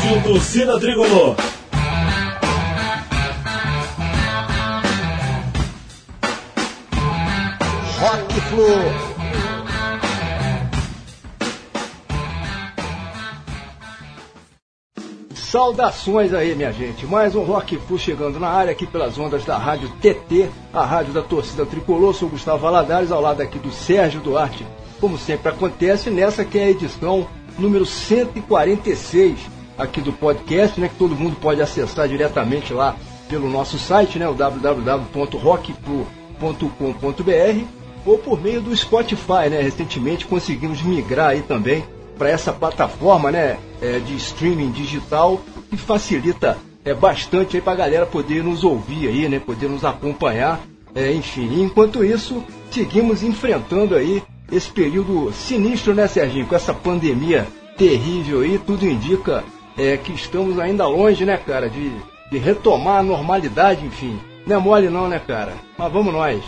Rádio Torcida Tricolor. Rock Flu. Saudações aí, minha gente. Mais um Rock Flu chegando na área aqui pelas ondas da Rádio TT, a rádio da torcida tricolor. Sou Gustavo Valadares, ao lado aqui do Sérgio Duarte. Como sempre acontece, nessa que é a edição número 146 aqui do podcast, né, que todo mundo pode acessar diretamente lá pelo nosso site, né, o www.rockflu.com.br ou por meio do Spotify, né? Recentemente conseguimos migrar aí também para essa plataforma né, é, de streaming digital que facilita é, bastante para a galera poder nos ouvir aí, né, poder nos acompanhar. É, enfim, enquanto isso, seguimos enfrentando aí esse período sinistro, né, Serginho? Com essa pandemia terrível aí, tudo indica é, que estamos ainda longe, né, cara, de, de retomar a normalidade, enfim. Não é mole não, né, cara? Mas vamos nós.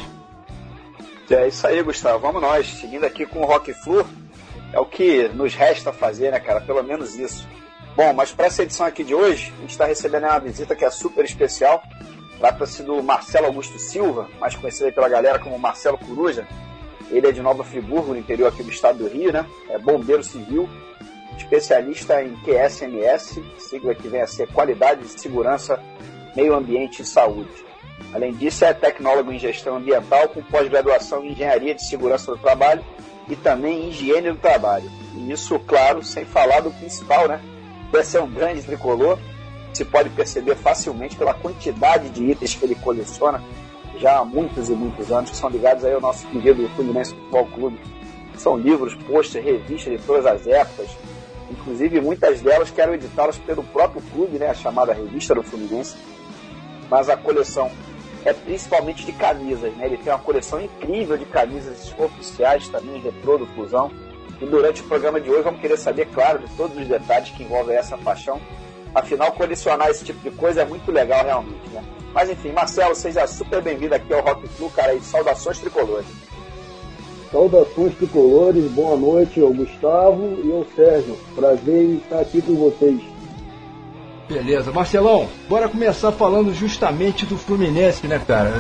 É isso aí, Gustavo. Vamos nós. Seguindo aqui com o Rock Flu, é o que nos resta fazer, né, cara? Pelo menos isso. Bom, mas para essa edição aqui de hoje, a gente está recebendo uma visita que é super especial. Trata-se do Marcelo Augusto Silva, mais conhecido pela galera como Marcelo Coruja. Ele é de Nova Friburgo, no interior aqui do estado do Rio, né? É bombeiro civil, especialista em QSMS, sigla que vem a ser Qualidade de Segurança, Meio Ambiente e Saúde. Além disso, é tecnólogo em gestão ambiental com pós-graduação em Engenharia de Segurança do Trabalho e também higiene do trabalho. E isso, claro, sem falar do principal, né? Deve ser um grande tricolor, se pode perceber facilmente pela quantidade de itens que ele coleciona já há muitos e muitos anos, que são ligados aí ao nosso querido Fluminense Futebol Clube. São livros, posters, revistas de todas as épocas, inclusive muitas delas que eram editadas pelo próprio clube, né, a chamada Revista do Fluminense. Mas a coleção é principalmente de camisas, né? Ele tem uma coleção incrível de camisas oficiais também, retrô do Fusão. E durante o programa de hoje vamos querer saber, claro, de todos os detalhes que envolvem essa paixão. Afinal, colecionar esse tipo de coisa é muito legal realmente, né? Mas enfim, Marcelo, seja super bem-vindo aqui ao Rock Flu, cara, e saudações tricolores. Saudações tricolores, boa noite ao Gustavo e ao Sérgio. Prazer em estar aqui com vocês. Beleza, Marcelão, bora começar falando justamente do Fluminense, né, cara?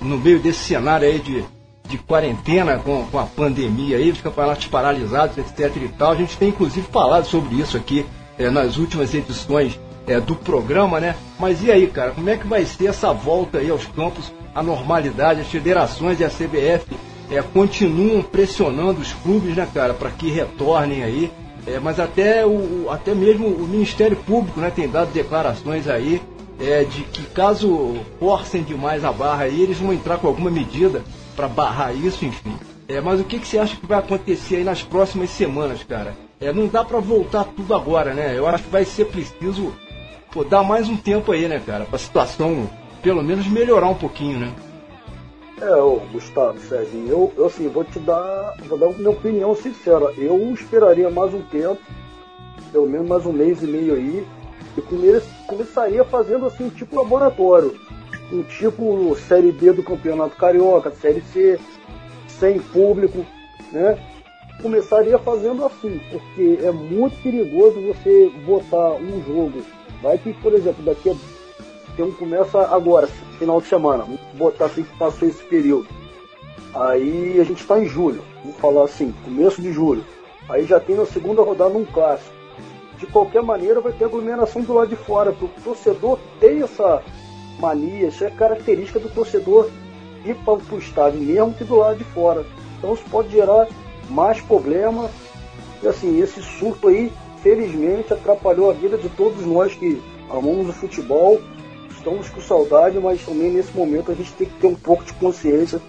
No meio desse cenário aí de, de quarentena com, com a pandemia aí, os campeonatos paralisados, etc e tal. A gente tem inclusive falado sobre isso aqui é, nas últimas edições é, do programa, né? Mas e aí, cara, como é que vai ser essa volta aí aos campos, a normalidade? As federações e a CBF é, continuam pressionando os clubes, né, cara, para que retornem aí. É, mas até, o, até mesmo o Ministério Público né, tem dado declarações aí é, de que caso forcem demais a barra aí, eles vão entrar com alguma medida para barrar isso, enfim. É, mas o que, que você acha que vai acontecer aí nas próximas semanas, cara? É, não dá para voltar tudo agora, né? Eu acho que vai ser preciso pô, dar mais um tempo aí, né, cara? Pra situação, pelo menos, melhorar um pouquinho, né? É, ô, Gustavo, Serginho, eu, eu assim, vou te dar, vou dar minha opinião sincera. Eu esperaria mais um tempo, pelo menos mais um mês e meio aí, e come, começaria fazendo assim, tipo laboratório. Um tipo Série B do Campeonato Carioca, Série C, sem público, né? Começaria fazendo assim, porque é muito perigoso você botar um jogo. Vai que, por exemplo, daqui a então começa agora, final de semana. Vamos botar assim que passou esse período. Aí a gente está em julho, vamos falar assim, começo de julho. Aí já tem na segunda rodada um clássico. De qualquer maneira vai ter aglomeração do lado de fora, porque o torcedor tem essa mania, isso é característica do torcedor ir para o estádio mesmo que do lado de fora. Então isso pode gerar mais problemas. E assim, esse surto aí, felizmente, atrapalhou a vida de todos nós que amamos o futebol estamos com saudade, mas também nesse momento a gente tem que ter um pouco de consciência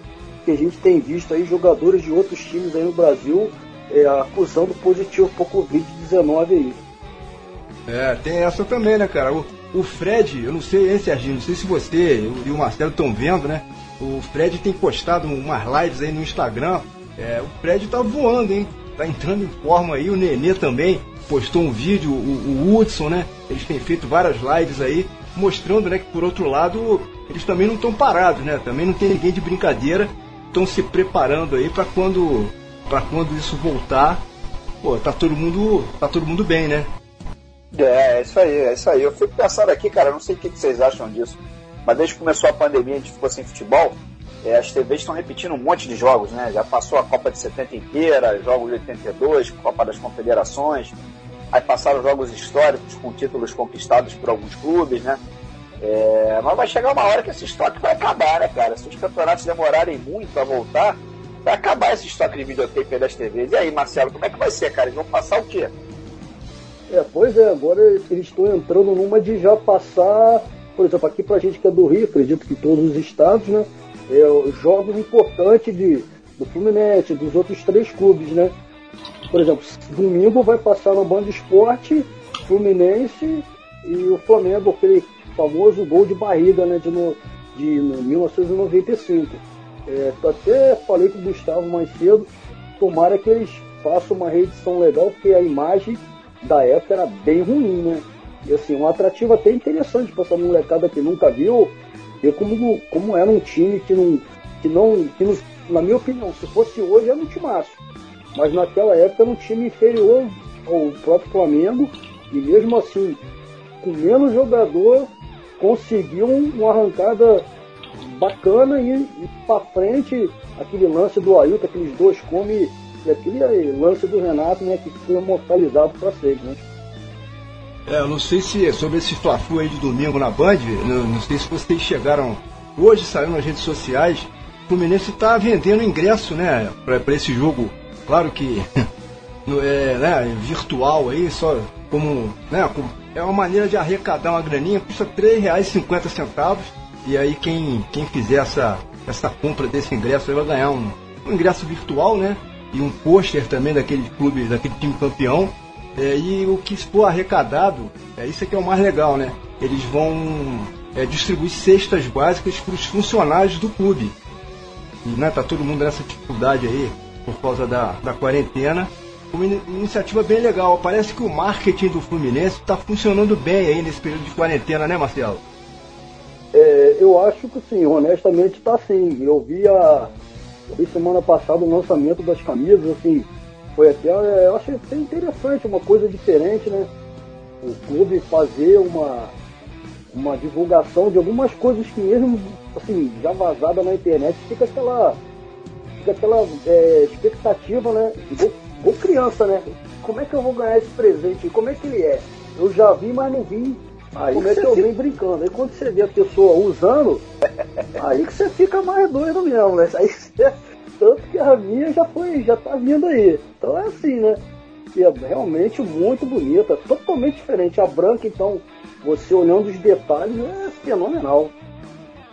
que a gente tem visto aí jogadores de outros times aí no Brasil é, acusando positivo por Covid-19 aí. É, tem essa também, né, cara? O, o Fred, eu não sei, hein, Serginho, não sei se você e o Marcelo estão vendo, né? O Fred tem postado umas lives aí no Instagram. É, o Fred tá voando, hein? Tá entrando em forma aí. O Nenê também postou um vídeo, o, o Hudson, né? Eles têm feito várias lives aí mostrando né, que, por outro lado, eles também não estão parados, né? Também não tem ninguém de brincadeira, estão se preparando aí para quando, para quando isso voltar, pô, tá todo mundo, tá todo mundo bem, né? É, é isso aí, é isso aí. Eu fico pensando aqui, cara, não sei o que vocês acham disso, mas desde que começou a pandemia, a gente ficou sem futebol, é, as TVs estão repetindo um monte de jogos, né? Já passou a Copa de 70 inteira, jogos de 82, Copa das Confederações, aí passaram jogos históricos com títulos conquistados por alguns clubes, né? É, mas vai chegar uma hora que esse estoque vai acabar, né, cara? Se os campeonatos demorarem muito a voltar, vai acabar esse estoque de videotape das TVs. E aí, Marcelo, como é que vai ser, cara? Eles vão passar o quê? É, pois é, agora eles estão entrando numa de já passar, por exemplo, aqui pra gente que é do Rio, acredito que todos os estados, né? É, jogos importantes de, do Fluminense, dos outros três clubes, né? Por exemplo, domingo vai passar no Band Esporte, Fluminense e o Flamengo, aquele famoso gol de barriga, né? De, no, de no 1995. É, até falei com o Gustavo mais cedo, tomara que eles façam uma reedição legal, porque a imagem da época era bem ruim, né? E assim, um atrativo até interessante para essa molecada que nunca viu, ver como, como era um time que não, que não, que não, na minha opinião, se fosse hoje era um timaço. Mas naquela época era um time inferior ao próprio Flamengo, e mesmo assim, com menos jogador, conseguiu uma arrancada bacana e, e para frente aquele lance do Ailton, aqueles dois come e aquele lance do Renato, né, que foi imortalizado para sempre, né? É, eu não sei se é sobre esse fla aí de domingo na Band, não, não, sei se vocês chegaram. Hoje saiu nas redes sociais, o Fluminense está vendendo ingresso, né, para esse jogo. Claro que é né, virtual aí, só como, né, é uma maneira de arrecadar uma graninha, custa R$ 3,50 e aí quem, quem fizer essa, essa compra desse ingresso vai ganhar um, um ingresso virtual, né? E um pôster também daquele clube, daquele time campeão. É, e o que for arrecadado, é isso que é o mais legal, né? Eles vão é, distribuir cestas básicas para os funcionários do clube. E né, tá todo mundo nessa dificuldade aí por causa da, da quarentena. Uma iniciativa bem legal. Parece que o marketing do Fluminense está funcionando bem aí nesse período de quarentena, né, Marcelo? É, eu acho que sim, honestamente está sim. Eu vi a eu vi semana passada o lançamento das camisas, assim, foi até, é, eu achei até interessante, uma coisa diferente, né? O clube fazer uma, uma divulgação de algumas coisas que mesmo, assim, já vazada na internet, fica aquela, fica aquela é, expectativa, né? Igual, igual criança, né? Como é que eu vou ganhar esse presente? Como é que ele é? Eu já vi, mas não vi Aí como é que eu venho brincando. Aí quando você vê a pessoa usando, aí que você fica mais doido mesmo, né? Aí você, tanto que a minha já foi, já tá vindo aí. Então é assim, né? E é realmente muito bonita, totalmente diferente. A branca, então, você olhando os detalhes, é fenomenal.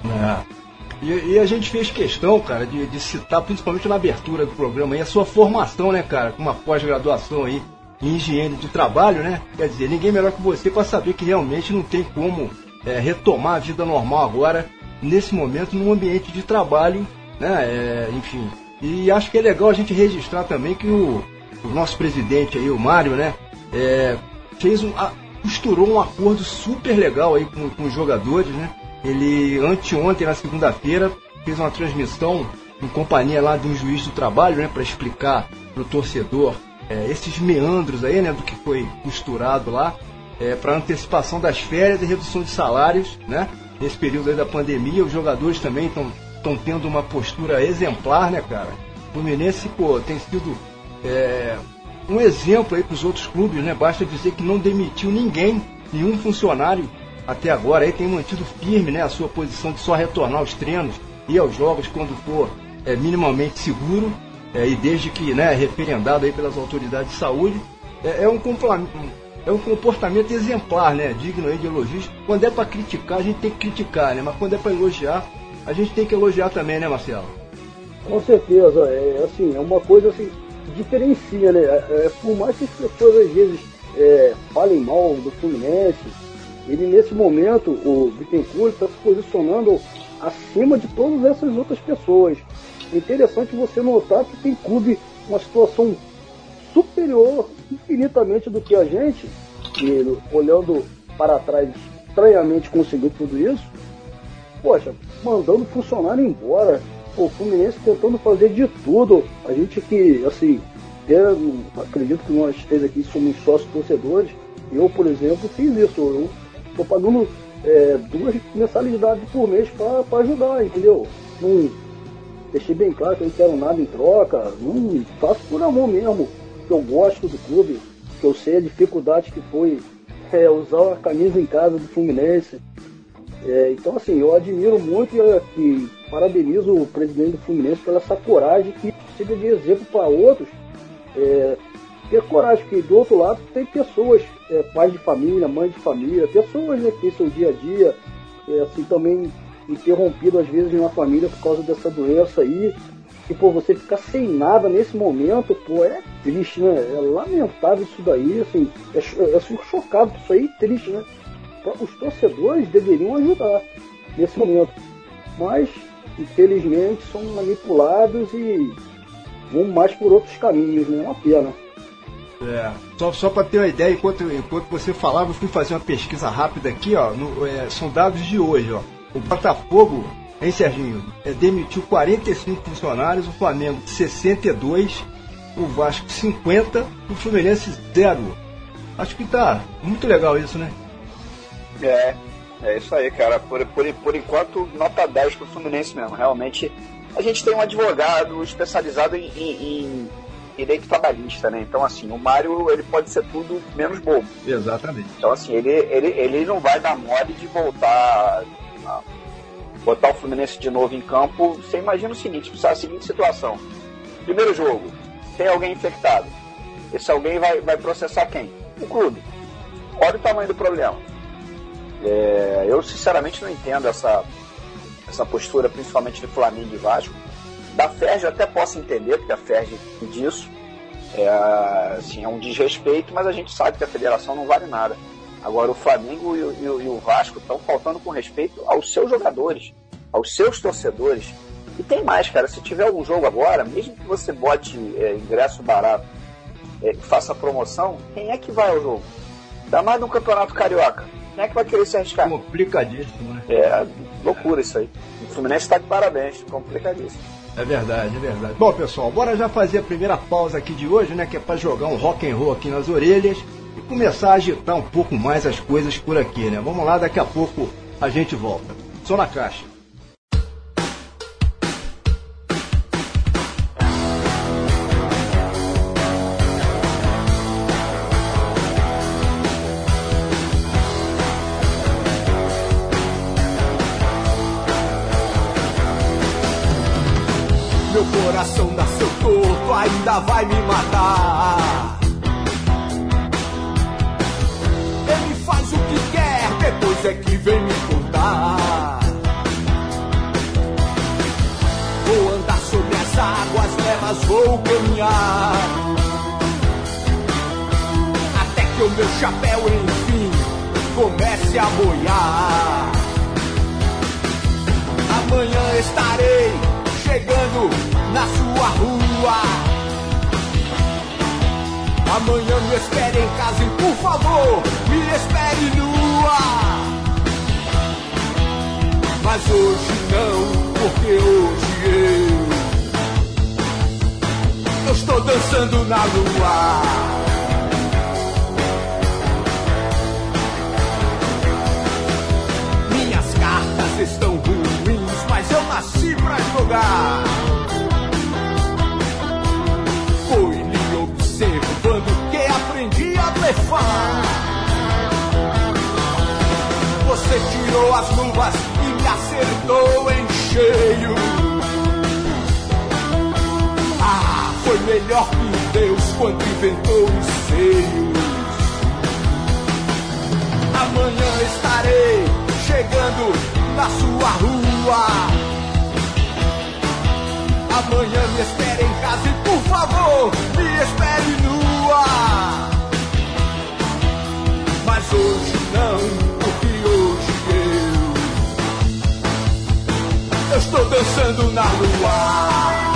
É. E, e, a gente fez questão, cara, de, de citar, principalmente na abertura do programa, aí, a sua formação, né, cara, com uma pós-graduação aí em higiene de trabalho, né? Quer dizer, ninguém melhor que você para saber que realmente não tem como é, retomar a vida normal agora, nesse momento, num ambiente de trabalho, né? É, enfim. E acho que é legal a gente registrar também que o, o nosso presidente aí, o Mário, né? É, fez um, a, costurou um acordo super legal aí com, com os jogadores, né? Ele, anteontem, na segunda-feira, fez uma transmissão em companhia lá de um juiz do trabalho, né? Para explicar para o torcedor é, esses meandros aí, né, do que foi costurado lá, é, para antecipação das férias e redução de salários, né? Nesse período aí da pandemia, os jogadores também estão tendo uma postura exemplar, né, cara? O Fluminense, pô, tem sido é, um exemplo aí para os outros clubes, né? Basta dizer que não demitiu ninguém, nenhum funcionário até agora, aí tem mantido firme, né, a sua posição de só retornar aos treinos e aos jogos quando for é, minimamente seguro é, e desde que né, referendado aí pelas autoridades de saúde, é, é um, é um comportamento exemplar, né, digno aí de elogios. Quando é para criticar, a gente tem que criticar, né, mas quando é para elogiar, a gente tem que elogiar também, né, Marcelo? Com certeza, é assim, é uma coisa assim, diferencia, né? É, é, por mais que as pessoas às vezes é, falem mal do Fluminense, ele nesse momento, o Bittencourt está se posicionando acima de todas essas outras pessoas. É interessante você notar que tem clube uma situação superior infinitamente do que a gente, que olhando para trás estranhamente conseguiu tudo isso. Poxa, mandando funcionário embora, o Fluminense tentando fazer de tudo. A gente que, assim, até, acredito que nós três aqui somos sócios torcedores, Eu, por exemplo, fiz isso. Eu estou pagando é, duas mensalidades por mês para ajudar, entendeu? Não deixei bem claro que eu não quero nada em troca, não faço por amor mesmo, que eu gosto do clube, que eu sei a dificuldade que foi é, usar a camisa em casa do Fluminense. É, então assim, eu admiro muito e, e, parabenizo o presidente do Fluminense pela essa coragem que sirva de exemplo para outros. É, ter coragem, porque do outro lado tem pessoas, é, pais de família, mães de família, pessoas né, que têm seu dia a dia, é, assim também interrompido às vezes em uma família por causa dessa doença aí. E por você ficar sem nada nesse momento, pô, é triste, né? É lamentável isso daí, assim, é, é chocado isso aí, triste, né? Os torcedores deveriam ajudar nesse momento. Mas, infelizmente, são manipulados e vão mais por outros caminhos, né? É uma pena. É, só, só para ter uma ideia, enquanto, enquanto você falava, eu fui fazer uma pesquisa rápida aqui, ó. No, é, são dados de hoje, ó. O Botafogo, hein, Serginho? É, demitiu 45 funcionários, o Flamengo 62, o Vasco 50, o Fluminense 0. Acho que tá muito legal isso, né? É, é isso aí, cara. Por, por, por enquanto, nota 10 pro Fluminense mesmo. Realmente, a gente tem um advogado especializado em, em, em direito trabalhista, né? Então, assim, o Mário, ele pode ser tudo menos bobo. Exatamente. Então, assim, ele, ele, ele não vai dar mole de voltar botar o Fluminense de novo em campo, você imagina o seguinte, a seguinte situação. Primeiro jogo, tem alguém infectado. Esse alguém vai, vai processar quem? O clube. Olha o tamanho do problema. É, eu sinceramente não entendo essa, essa postura, principalmente de Flamengo e Vasco. Da Ferg eu até posso entender, porque a Ferg disso. É, assim, é um desrespeito, mas a gente sabe que a federação não vale nada. Agora, o Flamengo e o, e o, e o Vasco estão faltando com respeito aos seus jogadores, aos seus torcedores. E tem mais, cara. Se tiver algum jogo agora, mesmo que você bote é, ingresso barato é, faça promoção, quem é que vai ao jogo? Dá mais no Campeonato Carioca. Quem é que vai querer se arriscar? Complicadíssimo, né? É, loucura isso aí. O Fluminense está de parabéns, complicadíssimo. É verdade, é verdade. Bom, pessoal, bora já fazer a primeira pausa aqui de hoje, né? Que é para jogar um rock and roll aqui nas orelhas começar a agitar um pouco mais as coisas por aqui, né? Vamos lá, daqui a pouco a gente volta. Só na caixa. Meu coração nasceu torto, ainda vai me matar. depois é que vem me contar. Vou andar sobre as águas levas, vou caminhar. Até que o meu chapéu, enfim, comece a boiar. Amanhã estarei chegando na sua rua. Amanhã me espere em casa e por favor, me espere nua. Mas hoje não, porque hoje eu, eu estou dançando na lua. Estão ruins, mas eu nasci pra jogar. Você tirou as luvas e me acertou em cheio. Ah, foi melhor que Deus quando inventou os seios. Amanhã estarei chegando na sua rua Amanhã me espere em casa e por favor me espere nua. Hoje não, porque hoje eu, eu estou dançando na lua.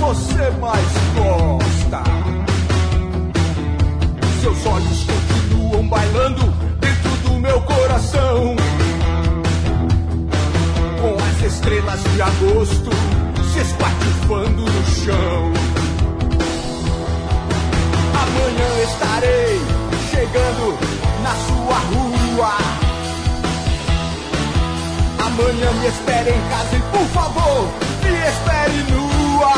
Você mais gosta. Seus olhos continuam bailando dentro do meu coração. Com as estrelas de agosto se espatifando no chão. Amanhã estarei chegando na sua rua. Amanhã me espere em casa e por favor, espere nua.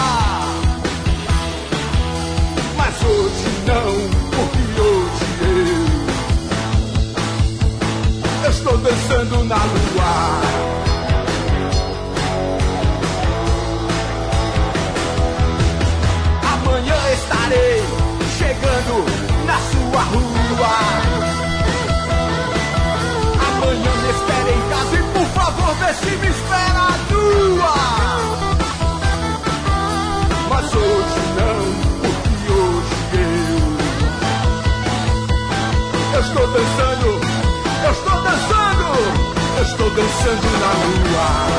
Mas hoje não, porque hoje eu estou dançando na lua. Amanhã estarei chegando na sua rua. Amanhã me espere em casa e por favor vê se me espera na lua.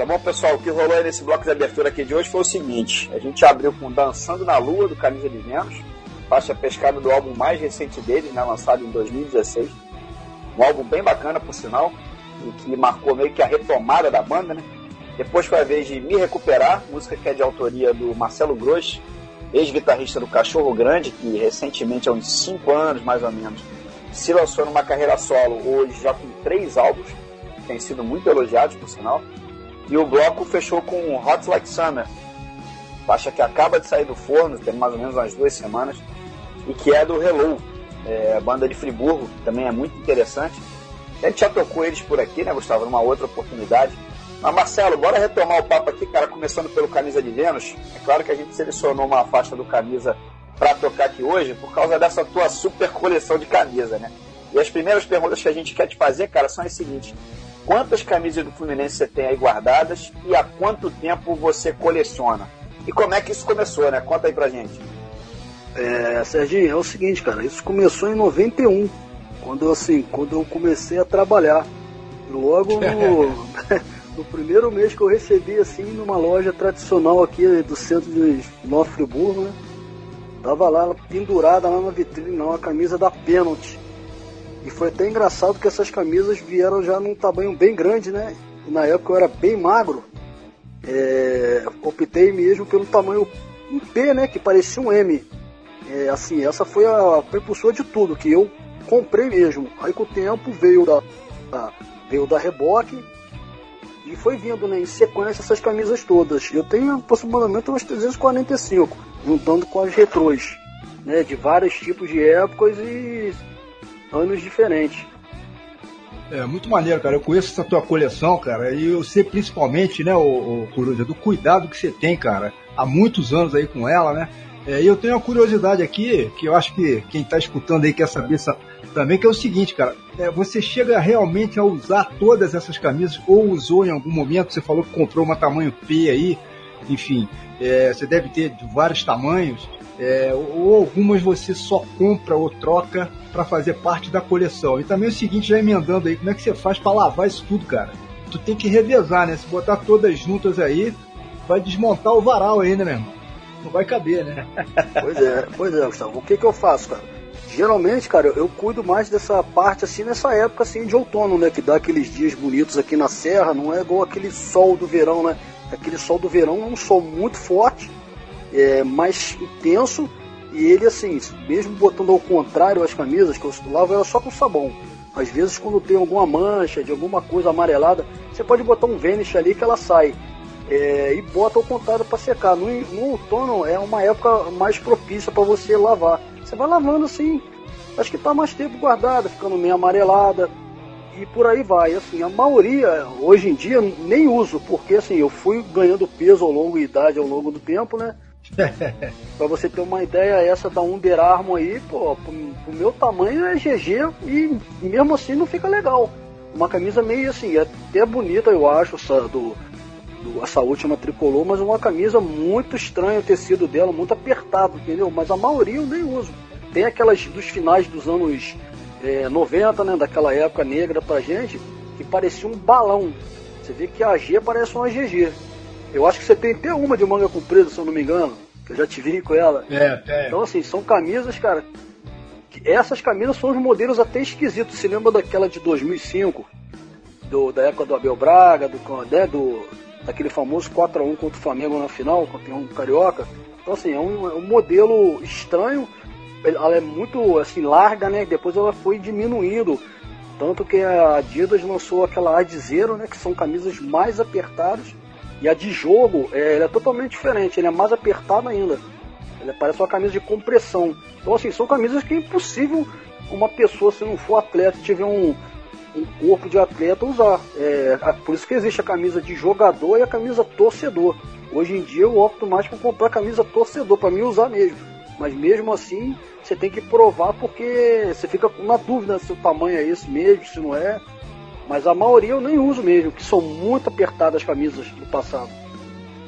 Beleza, bom pessoal, o que rolou aí nesse bloco de abertura aqui de hoje foi o seguinte: a gente abriu com Dançando na Lua do Camisa de Vênus, faixa pescada do álbum mais recente deles, né, lançado em 2016. Um álbum bem bacana, por sinal, e que marcou meio que a retomada da banda, né? Depois foi a vez de Me Recuperar, música que é de autoria do Marcelo Gross, ex-guitarrista do Cachorro Grande, que recentemente, há uns 5 anos mais ou menos, se lançou numa carreira solo, hoje já com três álbuns, tem sido muito elogiados, por sinal. E o bloco fechou com Hot Like Summer, faixa que acaba de sair do forno, tem mais ou menos umas duas semanas, e que é do Hello, é, banda de Friburgo, também é muito interessante. A gente já tocou eles por aqui, né, Gustavo, numa outra oportunidade. Mas Marcelo, bora retomar o papo aqui, cara, começando pelo Camisa de Vênus. É claro que a gente selecionou uma faixa do Camisa para tocar aqui hoje por causa dessa tua super coleção de camisa, né? E as primeiras perguntas que a gente quer te fazer, cara, são as seguintes. Quantas camisas do Fluminense você tem aí guardadas e há quanto tempo você coleciona? E como é que isso começou, né? Conta aí pra gente. É, Serginho, é o seguinte, cara, isso começou em 91, quando assim, quando eu comecei a trabalhar. Logo no, no primeiro mês que eu recebi assim numa loja tradicional aqui do centro de Nova Friburgo, né? Tava lá pendurada lá na vitrine, uma camisa da Penalty. E foi até engraçado que essas camisas vieram já num tamanho bem grande, né? E na época eu era bem magro. É, optei mesmo pelo tamanho P, né? Que parecia um M. É, assim, essa foi a precursora de tudo, que eu comprei mesmo. Aí com o tempo veio da, da- veio da reboque e foi vindo né, em sequência essas camisas todas. Eu tenho aproximadamente umas 345, juntando com as retrôs, né? De vários tipos de épocas e anos diferentes. É muito maneiro, cara. Eu conheço essa tua coleção, cara, e eu sei principalmente, né, o, Coruja, do cuidado que você tem, cara, há muitos anos aí com ela, né? É, e eu tenho uma curiosidade aqui, que eu acho que quem tá escutando aí quer saber essa- também, que é o seguinte, cara. É, você chega realmente a usar todas essas camisas, ou usou em algum momento, você falou que comprou uma tamanho P aí, enfim, é, você deve ter de vários tamanhos, é, ou algumas você só compra ou troca para fazer parte da coleção. E também é o seguinte, já emendando aí, como é que você faz para lavar isso tudo, cara? Tu tem que revezar, né? Se botar todas juntas aí, vai desmontar o varal aí, né, meu irmão? Não vai caber, né? Pois é, pois é, Gustavo. O que que eu faço, cara? Geralmente, cara, eu cuido mais dessa parte assim nessa época assim de outono, né? Que dá aqueles dias bonitos aqui na serra, não é igual aquele sol do verão, né? aquele sol do verão é um sol muito forte, é, mais intenso, e ele assim, mesmo botando ao contrário as camisas que eu lavo ela só com sabão. Às vezes quando tem alguma mancha de alguma coisa amarelada, você pode botar um Vanish ali que ela sai. É, e bota ao contrário para secar. No, no outono é uma época mais propícia para você lavar. Você vai lavando assim, acho que está mais tempo guardada, ficando meio amarelada e por aí vai. Assim, a maioria hoje em dia nem uso, porque assim eu fui ganhando peso ao longo da idade ao longo do tempo, né? pra você ter uma ideia, essa da Under Armour aí, pô, pro, pro meu tamanho é GG e mesmo assim não fica legal. Uma camisa meio assim, é até bonita eu acho, essa, do, do, essa última tricolor, mas uma camisa muito estranha o tecido dela, muito apertado, entendeu? Mas a maioria eu nem uso. Tem aquelas dos finais dos anos é, 90, né, daquela época negra pra gente, que parecia um balão. Você vê que a G parece uma GG. Eu acho que você tem até uma de manga comprida, se eu não me engano, que eu já te vi com ela. É, é. Então, assim, são camisas, cara. essas camisas são os modelos até esquisitos. Você lembra daquela de 2005? Do, da época do Abel Braga, do, né, do, daquele famoso 4x1 contra o Flamengo na final, campeão carioca. Então, assim, é um, é um modelo estranho. Ela é muito assim larga, né? Depois ela foi diminuindo. Tanto que a Adidas lançou aquela Ad Zero, né? Que são camisas mais apertadas. E a de jogo é, ela é totalmente diferente, ele é mais apertada ainda. Ela parece uma camisa de compressão. Então, assim, são camisas que é impossível uma pessoa, se não for atleta, tiver um, um corpo de atleta, usar. É, por isso que existe a camisa de jogador e a camisa torcedor. Hoje em dia eu opto mais por comprar camisa torcedor, para mim usar mesmo. Mas mesmo assim, você tem que provar porque você fica na dúvida se o tamanho é esse mesmo, se não é. Mas a maioria eu nem uso mesmo, que são muito apertadas as camisas do passado.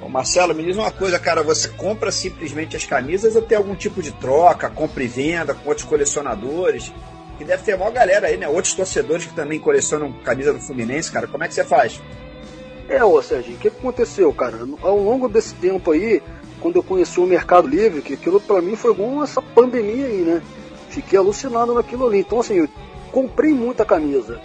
Ô Marcelo, me diz uma coisa, cara, você compra simplesmente as camisas ou tem algum tipo de troca, compra e venda com outros colecionadores? Que deve ter maior galera aí, né? Outros torcedores que também colecionam camisa do Fluminense, cara. Como é que você faz? É, ô Serginho, o que aconteceu, cara? Ao longo desse tempo aí, quando eu conheci o Mercado Livre, que aquilo pra mim foi igual essa pandemia aí, né? Fiquei alucinado naquilo ali. Então, assim, eu comprei muita camisa.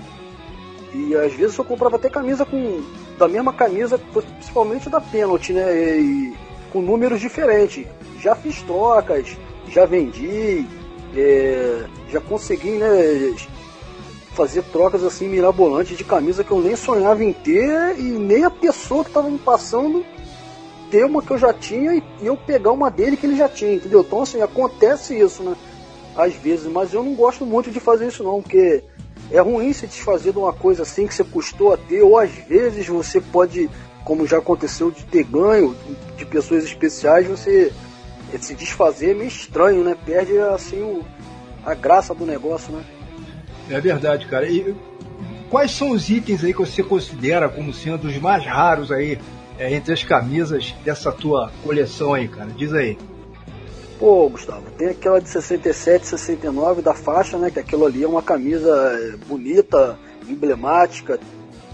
E às vezes eu comprava até camisa com. da mesma camisa, principalmente da pênalti, né? E com números diferentes. Já fiz trocas, já vendi, é, já consegui, né? Fazer trocas assim mirabolantes de camisa que eu nem sonhava em ter e nem a pessoa que estava me passando ter uma que eu já tinha e eu pegar uma dele que ele já tinha, entendeu? Então assim, acontece isso, né? Às vezes, mas eu não gosto muito de fazer isso não, porque é ruim se desfazer de uma coisa assim que você custou a ter, ou às vezes você pode, como já aconteceu, de ter ganho de pessoas especiais, você se desfazer é meio estranho, né? Perde assim o, a graça do negócio, né? É verdade, cara. E quais são os itens aí que você considera como sendo os mais raros aí é, entre as camisas dessa tua coleção aí, cara? Diz aí. Pô, Gustavo, tem aquela de 67, 69 da faixa, né? Que aquilo ali é uma camisa é, bonita, emblemática.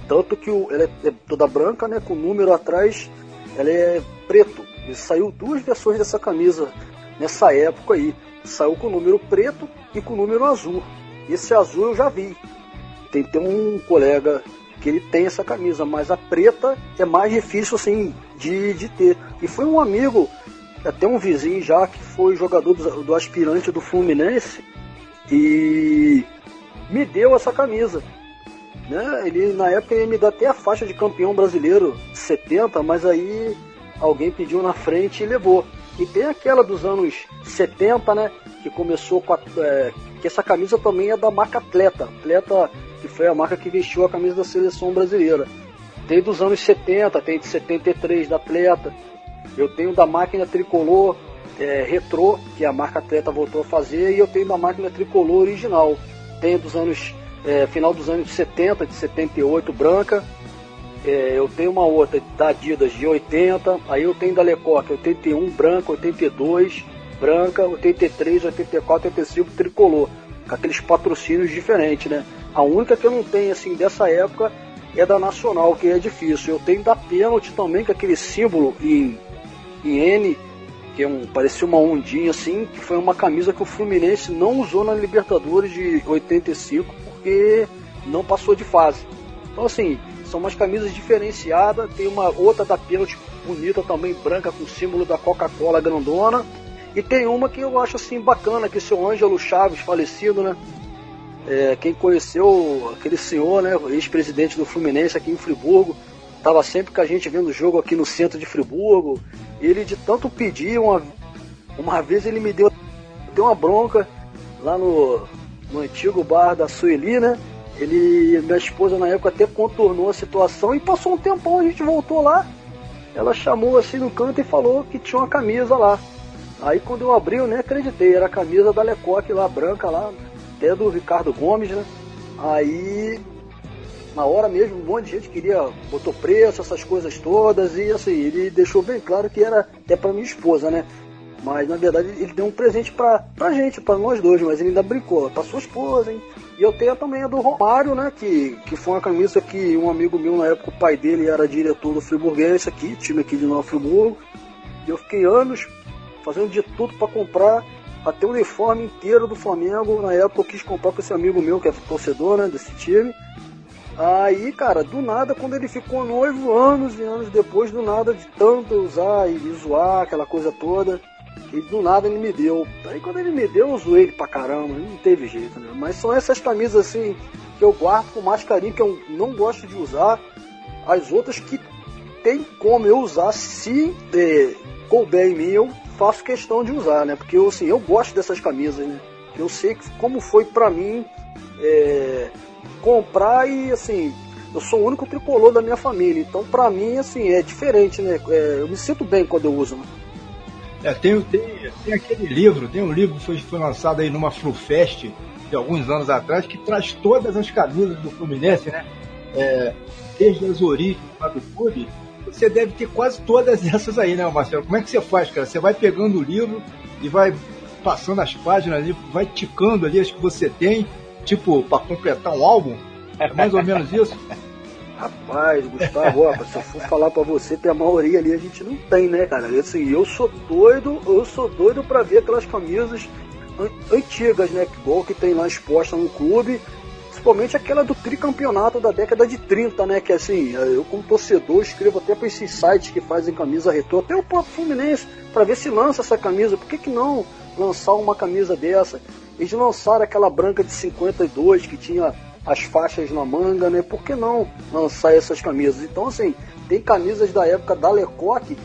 Tanto que o, ela é, é toda branca, né? Com o número atrás, ela é preto. E saiu duas versões dessa camisa nessa época aí. Saiu com o número preto e com o número azul. Esse azul eu já vi. Tem, tem um colega que ele tem essa camisa, mas a preta é mais difícil assim de, de ter. E foi um amigo até um vizinho já que foi jogador do, do aspirante do Fluminense e me deu essa camisa. Né? Ele na época ia me dar até a faixa de campeão brasileiro 70, mas aí alguém pediu na frente e levou. E tem aquela dos anos 70, né? Que começou com a, é, que essa camisa também é da marca Atleta. Atleta que foi a marca que vestiu a camisa da seleção brasileira. Tem dos anos 70, tem de 73 da Atleta. Eu tenho da máquina tricolor é, retrô, que a marca Atleta voltou a fazer, e eu tenho da máquina tricolor original. Tenho dos anos, é, final dos anos 70, de 78, branca. É, eu tenho uma outra da Adidas de 80, aí eu tenho da Lecoq 81, branca, 82, branca, 83, 84, 85, tricolor. Com aqueles patrocínios diferentes, né? A única que eu não tenho, assim, dessa época é da Nacional, que é difícil. Eu tenho da Pênalti também, com aquele símbolo em, em que é um, parecia uma ondinha assim, que foi uma camisa que o Fluminense não usou na Libertadores de 85, porque não passou de fase. Então assim, São umas camisas diferenciadas. Tem uma outra da pênalti bonita também, branca, com o símbolo da Coca-Cola grandona. E tem uma que eu acho assim bacana, que é o seu Ângelo Chaves, falecido, né? É, quem conheceu aquele senhor, né, ex-presidente do Fluminense aqui em Friburgo, estava sempre com a gente vendo jogo aqui no centro de Friburgo. Ele de tanto pedir, uma, uma vez ele me deu, deu uma bronca lá no, no antigo bar da Sueli, né? Ele, minha esposa na época até contornou a situação e passou um tempão, a gente voltou lá. Ela chamou assim no canto e falou que tinha uma camisa lá. Aí quando eu abri, eu nem acreditei, era a camisa da Lecoque lá, branca lá, até do Ricardo Gomes, né? Aí na hora mesmo um monte de gente queria, botou preço, essas coisas todas, e assim, ele deixou bem claro que era até pra minha esposa, né? Mas na verdade ele deu um presente pra, pra gente, pra nós dois, mas ele ainda brincou, pra sua esposa, hein? E eu tenho também a do Romário, né? Que, que foi uma camisa que um amigo meu, na época, o pai dele era diretor do Friburguense aqui, time aqui de Nova Friburgo. E eu fiquei anos fazendo de tudo para comprar até o uniforme inteiro do Flamengo. Na época eu quis comprar com esse amigo meu, que é torcedor né, desse time. Aí, cara, do nada, quando ele ficou noivo, anos e anos depois, do nada, de tanto usar e zoar, aquela coisa toda, e do nada ele me deu. Aí quando ele me deu, eu zoei ele pra caramba, não teve jeito, né? Mas são essas camisas assim que eu guardo com mais carinho, que eu não gosto de usar. As outras que tem como eu usar, se é, couber em mim, eu faço questão de usar, né? Porque eu, assim, eu gosto dessas camisas, né? Eu sei que, como foi pra mim é, comprar e assim, eu sou o único tricolor da minha família, então pra mim assim é diferente, né? É, eu me sinto bem quando eu uso. Né? É, tem, tem, tem aquele livro, tem um livro que foi, foi lançado aí numa Flufest de alguns anos atrás, que traz todas as camisas do Fluminense, né? É, desde as origens lá do clube. Você deve ter quase todas essas aí, né, Marcelo? Como é que você faz, cara? Você vai pegando o livro e vai passando as páginas ali, vai ticando ali as que você tem, tipo, para completar um álbum? É mais ou menos isso? Rapaz, Gustavo, ó, se eu for falar pra você, tem a maioria ali a gente não tem, né, cara? Assim, eu sou doido, eu sou doido pra ver aquelas camisas an- antigas, né? Igual que tem lá exposta no clube. Principalmente aquela do tricampeonato da década de 30, né? Que assim, eu como torcedor escrevo até para esses sites que fazem camisa retrô, até o próprio Fluminense, para ver se lança essa camisa. Por que, que não lançar uma camisa dessa? Eles lançaram aquela branca de 52 que tinha as faixas na manga, né? Por que não lançar essas camisas? Então, assim, tem camisas da época da Lecoque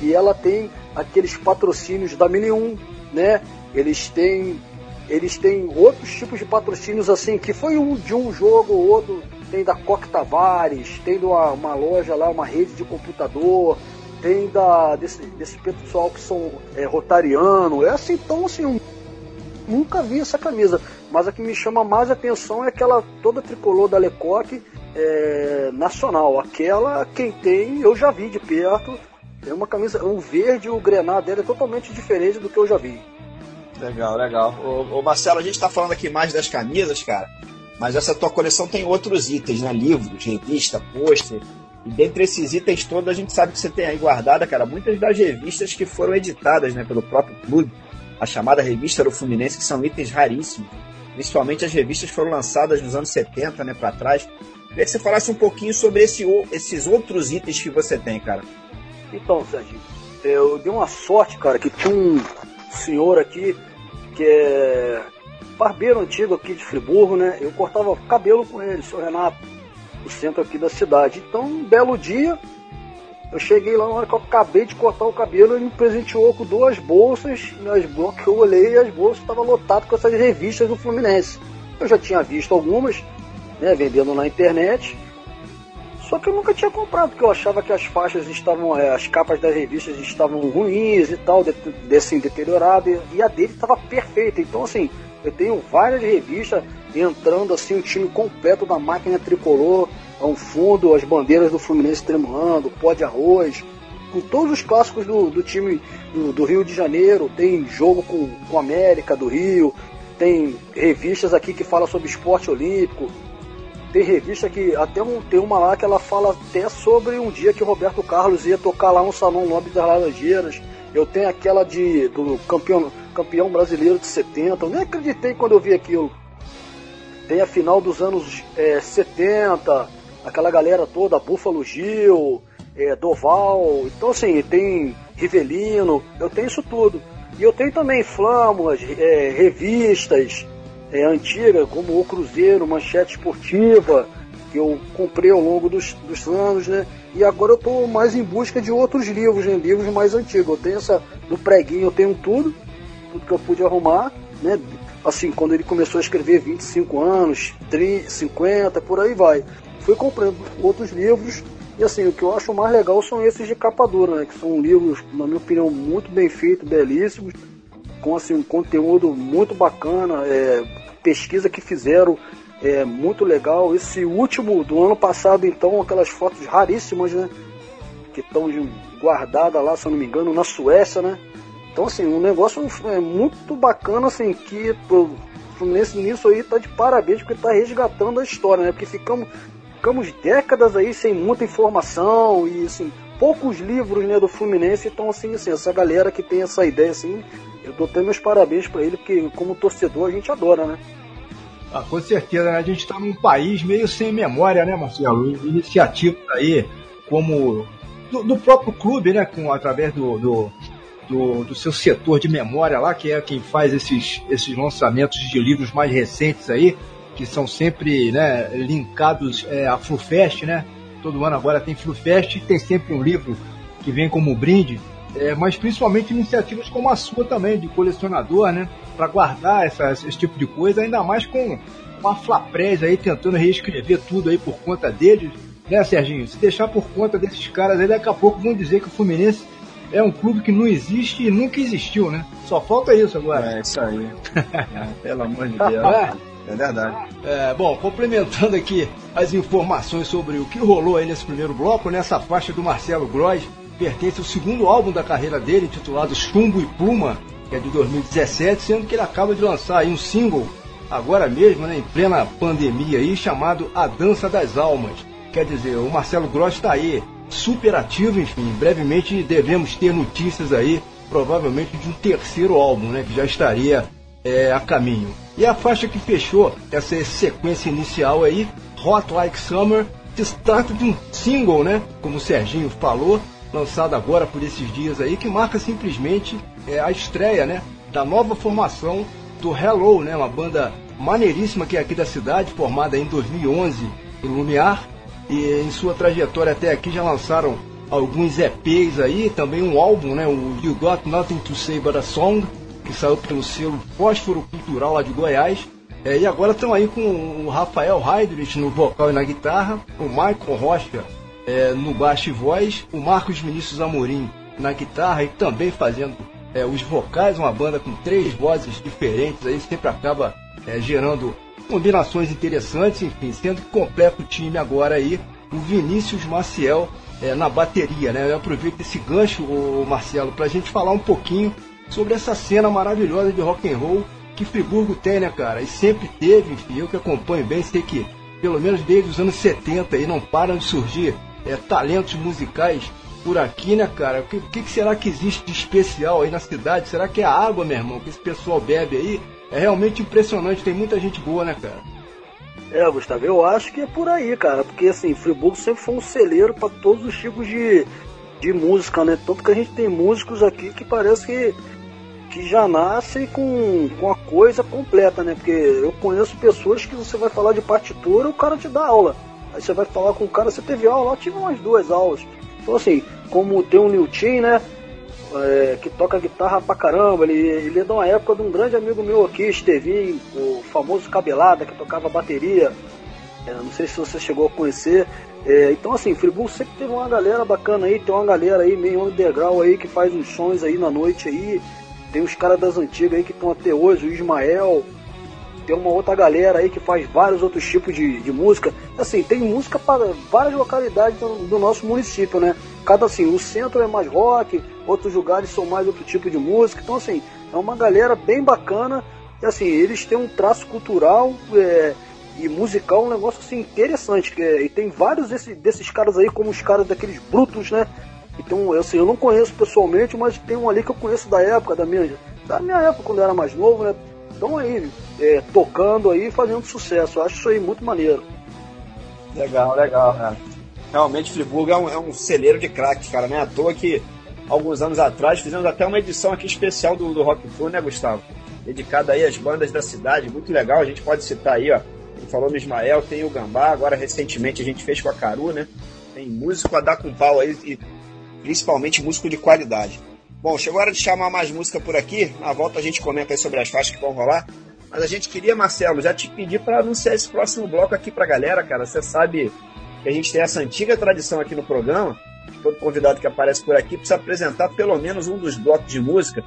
e ela tem aqueles patrocínios da Mini 1, né? Eles têm eles têm outros tipos de patrocínios assim, que foi um de um jogo ou outro, tem da Coque Tavares, tem de uma, uma loja lá, uma rede de computador, tem da desse, desse pessoal que são é, rotariano, é assim, então assim, eu nunca vi essa camisa, mas a que me chama mais atenção é aquela toda tricolor da Lecoque é, nacional, aquela quem tem eu já vi de perto, é uma camisa, o verde, o grená dela é totalmente diferente do que eu já vi. Legal, legal. Ô, ô, Marcelo, a gente tá falando aqui mais das camisas, cara, mas essa tua coleção tem outros itens, né? Livros, revista, pôster. E dentre esses itens todos, a gente sabe que você tem aí guardada, cara, muitas das revistas que foram editadas, né, pelo próprio clube, a chamada revista do Fluminense, que são itens raríssimos. Principalmente as revistas foram lançadas nos anos 70, né, pra trás. Queria que você falasse um pouquinho sobre esse, esses outros itens que você tem, cara. Então, Serginho, eu dei uma sorte, cara, que tinha um senhor aqui que é barbeiro antigo aqui de Friburgo, né? Eu cortava cabelo com ele, seu Renato, no centro aqui da cidade. Então, um belo dia, eu cheguei lá na hora que eu acabei de cortar o cabelo, ele me presenteou com duas bolsas, as bolsas que eu olhei e as bolsas estavam lotadas com essas revistas do Fluminense. Eu já tinha visto algumas, né, vendendo na internet, só que eu nunca tinha comprado, porque eu achava que as faixas estavam, eh, as capas das revistas estavam ruins e tal, de, de, assim, deterioradas, e a dele estava perfeita. Então, assim, eu tenho várias revistas entrando assim, o time completo da máquina tricolor, ao fundo, as bandeiras do Fluminense tremulando, pó de arroz, com todos os clássicos do, do time do, do Rio de Janeiro, tem jogo com, com América do Rio, tem revistas aqui que falam sobre esporte olímpico, tem revista que até um, tem uma lá que ela fala até sobre um dia que Roberto Carlos ia tocar lá no Salão Nobre das Laranjeiras. Eu tenho aquela de do campeão, campeão brasileiro de 70. Eu nem acreditei quando eu vi aquilo. Tem a final dos anos é, 70, aquela galera toda, Buffalo Gil, é, Doval, então assim, tem Rivelino, eu tenho isso tudo. E eu tenho também flâmulas, é, revistas é, antigas, como O Cruzeiro, Manchete Esportiva, que eu comprei ao longo dos, dos anos, né? E agora eu estou mais em busca de outros livros, né? livros mais antigos. Eu tenho essa, do preguinho eu tenho tudo, tudo que eu pude arrumar, né? Assim, quando ele começou a escrever 25 anos, 30, 50, por aí vai. Fui comprando outros livros e assim, o que eu acho mais legal são esses de capa dura, né? Que são livros, na minha opinião, muito bem feitos, belíssimos, com assim, um conteúdo muito bacana, é, pesquisa que fizeram é muito legal. Esse último do ano passado, então, aquelas fotos raríssimas, né? Que estão guardadas lá, se eu não me engano, na Suécia, né? Então, assim, um negócio é muito bacana, assim, que o Fluminense nisso aí tá de parabéns, porque tá resgatando a história, né? Porque ficamos, ficamos décadas aí sem muita informação e, assim, poucos livros, né, do Fluminense. Então, assim, assim, essa galera que tem essa ideia, assim, eu dou até meus parabéns para ele, porque como torcedor a gente adora, né? Ah, com certeza, né? a gente está num país meio sem memória, né, Marcelo? Iniciativas aí, como do, do, próprio clube, né, com, através do, do, do, do, seu setor de memória lá, que é quem faz esses, esses lançamentos de livros mais recentes aí, que são sempre né, linkados é, à FluFest, né? Todo ano agora tem FluFest e tem sempre um livro que vem como brinde, é, mas principalmente iniciativas como a sua também, de colecionador, né? Para guardar essa, esse tipo de coisa, ainda mais com uma Flaprés aí tentando reescrever tudo aí por conta deles, né, Serginho? Se deixar por conta desses caras aí, daqui a pouco vão dizer que o Fluminense é um clube que não existe e nunca existiu, né? Só falta isso agora. É isso aí. é, pelo amor de Deus. É. verdade. É, bom, complementando aqui as informações sobre o que rolou aí nesse primeiro bloco, nessa faixa do Marcelo Gross, pertence ao segundo álbum da carreira dele, intitulado Chumbo e Pluma, que é de 2017, sendo que ele acaba de lançar aí um single, agora mesmo, né, em plena pandemia aí, chamado A Dança das Almas. Quer dizer, o Marcelo Gross está aí, super ativo, enfim, brevemente devemos ter notícias aí, provavelmente de um terceiro álbum, né, que já estaria é, a caminho. E a faixa que fechou essa sequência inicial aí, Hot Like Summer, trata de um single, né, como o Serginho falou, lançado agora por esses dias aí, que marca simplesmente é, a estreia né, da nova formação do Hello, né, uma banda maneiríssima que é aqui da cidade, formada em 2011 em Lumiar, e em sua trajetória até aqui já lançaram alguns EPs aí, também um álbum, né, o You Got Nothing to Say But a Song, que saiu pelo selo Fósforo Cultural lá de Goiás. É, e agora estão aí com o Rafael Heidrich no vocal e na guitarra, o Michael Rocha é, no baixo e voz, o Marcos Vinícius Amorim na guitarra e também fazendo é, os vocais, uma banda com três vozes diferentes, aí sempre acaba é, gerando combinações interessantes, enfim, sendo que completa o time agora aí, o Vinícius Maciel é, na bateria, né? Eu aproveito esse gancho, o Marcelo, para a gente falar um pouquinho sobre essa cena maravilhosa de rock and roll que Friburgo tem, né, cara? E sempre teve, enfim, eu que acompanho bem, sei que pelo menos desde os anos 70 aí não param de surgir é, talentos musicais por aqui, né, cara? O que, que, será que existe de especial aí na cidade? Será que é a água, meu irmão, que esse pessoal bebe aí? É realmente impressionante, tem muita gente boa, né, cara? É, Gustavo, eu acho que é por aí, cara, porque assim, Friburgo sempre foi um celeiro para todos os tipos de, de música, né? Tanto que a gente tem músicos aqui que parece que, que já nascem com, com a coisa completa, né? Porque eu conheço pessoas que você vai falar de partitura, o cara te dá aula. Aí você vai falar com o cara, você teve aula? Eu tive umas duas aulas. Então assim, como tem um Nilton, né? É, que toca guitarra pra caramba, ele, ele é de uma época de um grande amigo meu aqui, Estevinho, o famoso Cabelada, que tocava bateria. É, não sei se você chegou a conhecer. É, então assim, Friburgo sempre teve uma galera bacana aí, tem uma galera aí meio underground aí que faz uns sons aí na noite aí. Tem os caras das antigas aí que estão até hoje, o Ismael, tem uma outra galera aí que faz vários outros tipos de, de música. Assim, tem música para várias localidades do, do, nosso município, né? Cada assim, o centro é mais rock, outros lugares são mais outro tipo de música. Então, assim, é uma galera bem bacana. E assim, eles têm um traço cultural é, e musical, um negócio assim interessante. É, e tem vários desse, desses caras aí, como os caras daqueles brutos, né? Então, eu, assim, eu não conheço pessoalmente, mas tem um ali que eu conheço da época, da minha, da minha época, quando eu era mais novo, né? estão aí é, tocando aí fazendo sucesso. Eu acho isso aí muito maneiro. Legal, legal. É. Realmente, Friburgo é um, é um celeiro de craques, cara. Não é à toa que, alguns anos atrás, fizemos até uma edição aqui especial do, do Rock Flu, né, Gustavo? Dedicada aí às bandas da cidade. Muito legal. A gente pode citar aí, ó. Ele falou no Ismael, tem o Gambá. Agora, recentemente, a gente fez com a Caru, né? Tem músico a dar com pau aí e principalmente músico de qualidade. Bom, chegou a hora de chamar mais música por aqui. Na volta a gente comenta aí sobre as faixas que vão rolar. Mas a gente queria, Marcelo, já te pedir para anunciar esse próximo bloco aqui pra galera, cara. Você sabe que a gente tem essa antiga tradição aqui no programa. Todo convidado que aparece por aqui precisa apresentar pelo menos um dos blocos de música.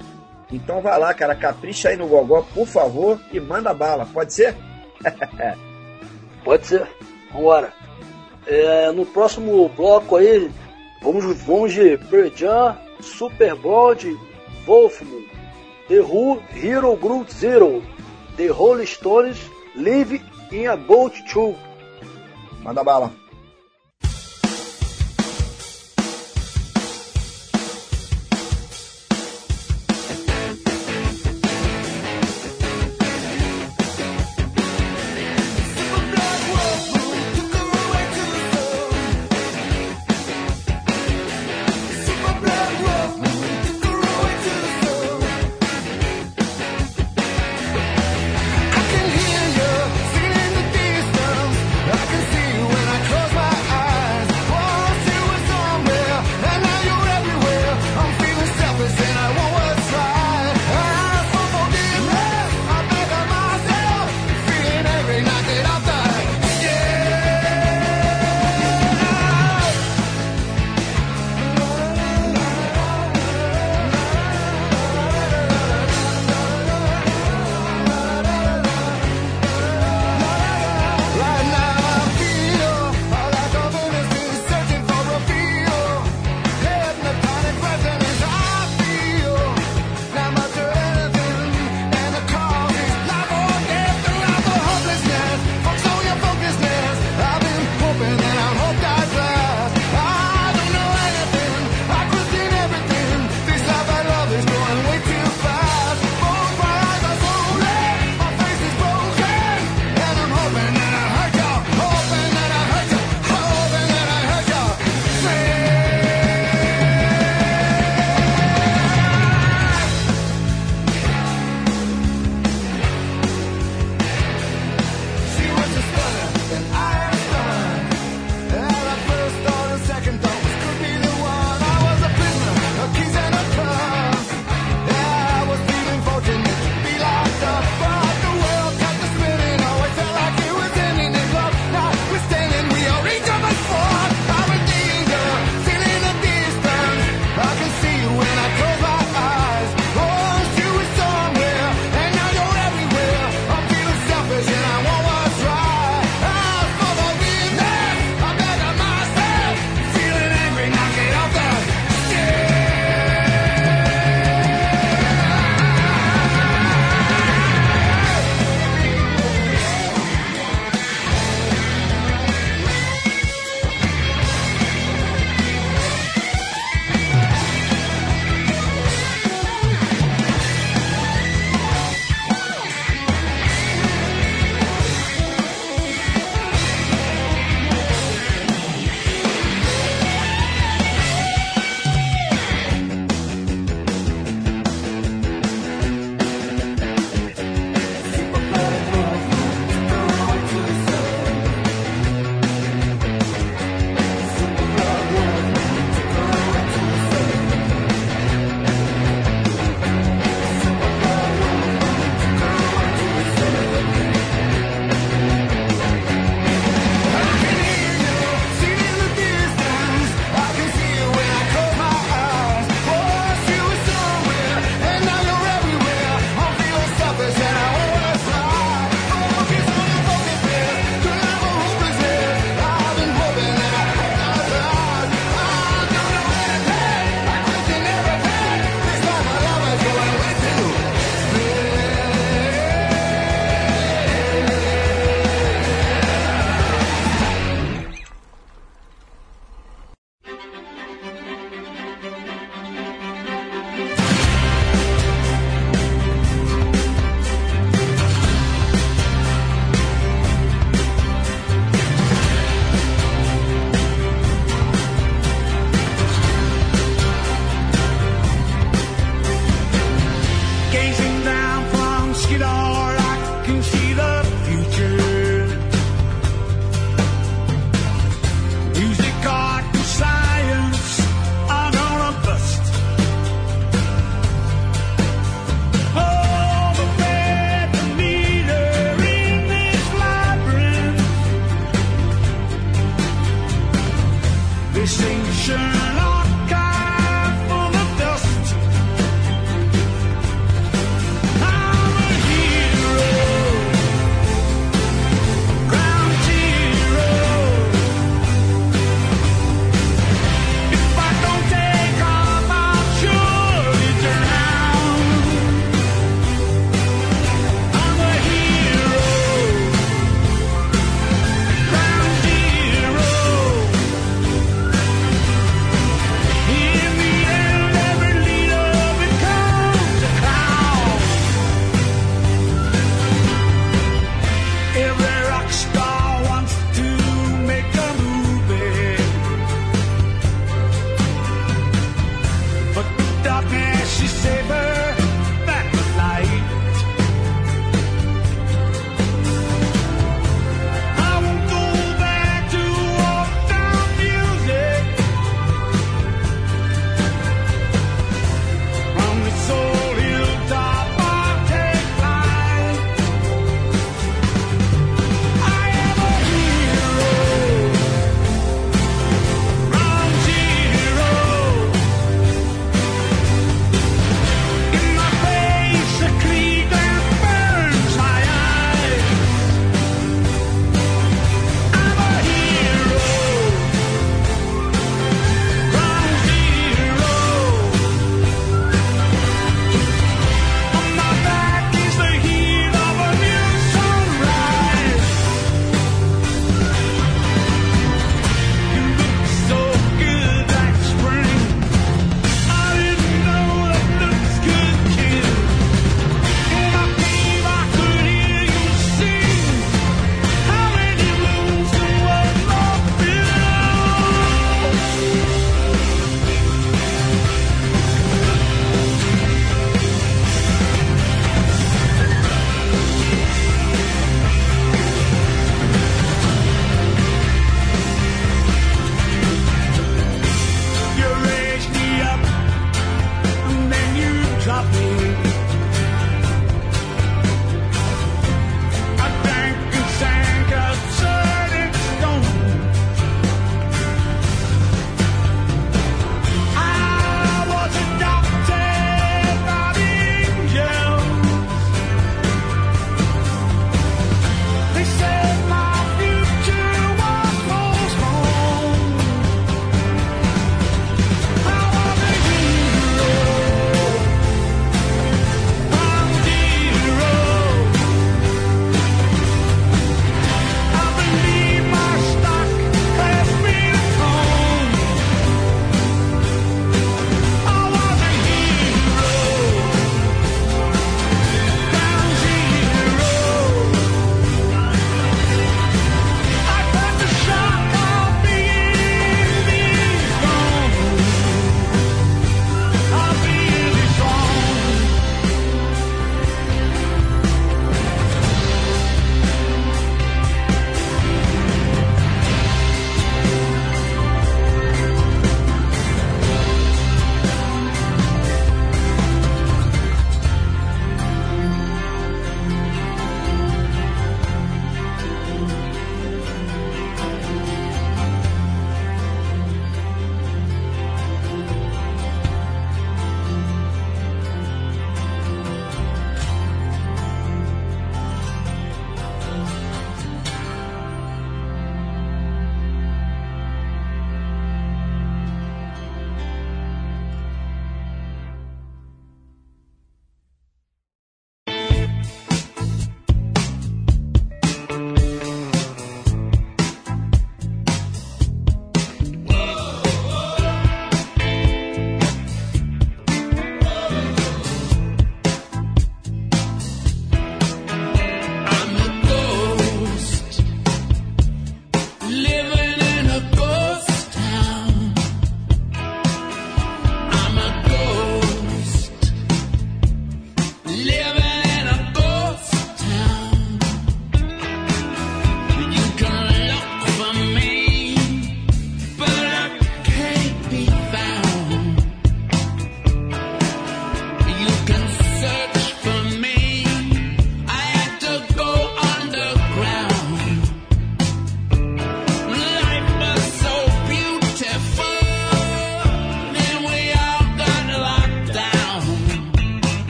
Então vai lá, cara, capricha aí no gogó, por favor, e manda bala. Pode ser? Pode ser. Vambora. É, no próximo bloco aí, vamos, vamos de Pearl Wolfman, The Who, Hero Group Zero, The Rolling Stones, Live in a Boat 2. Manda bala.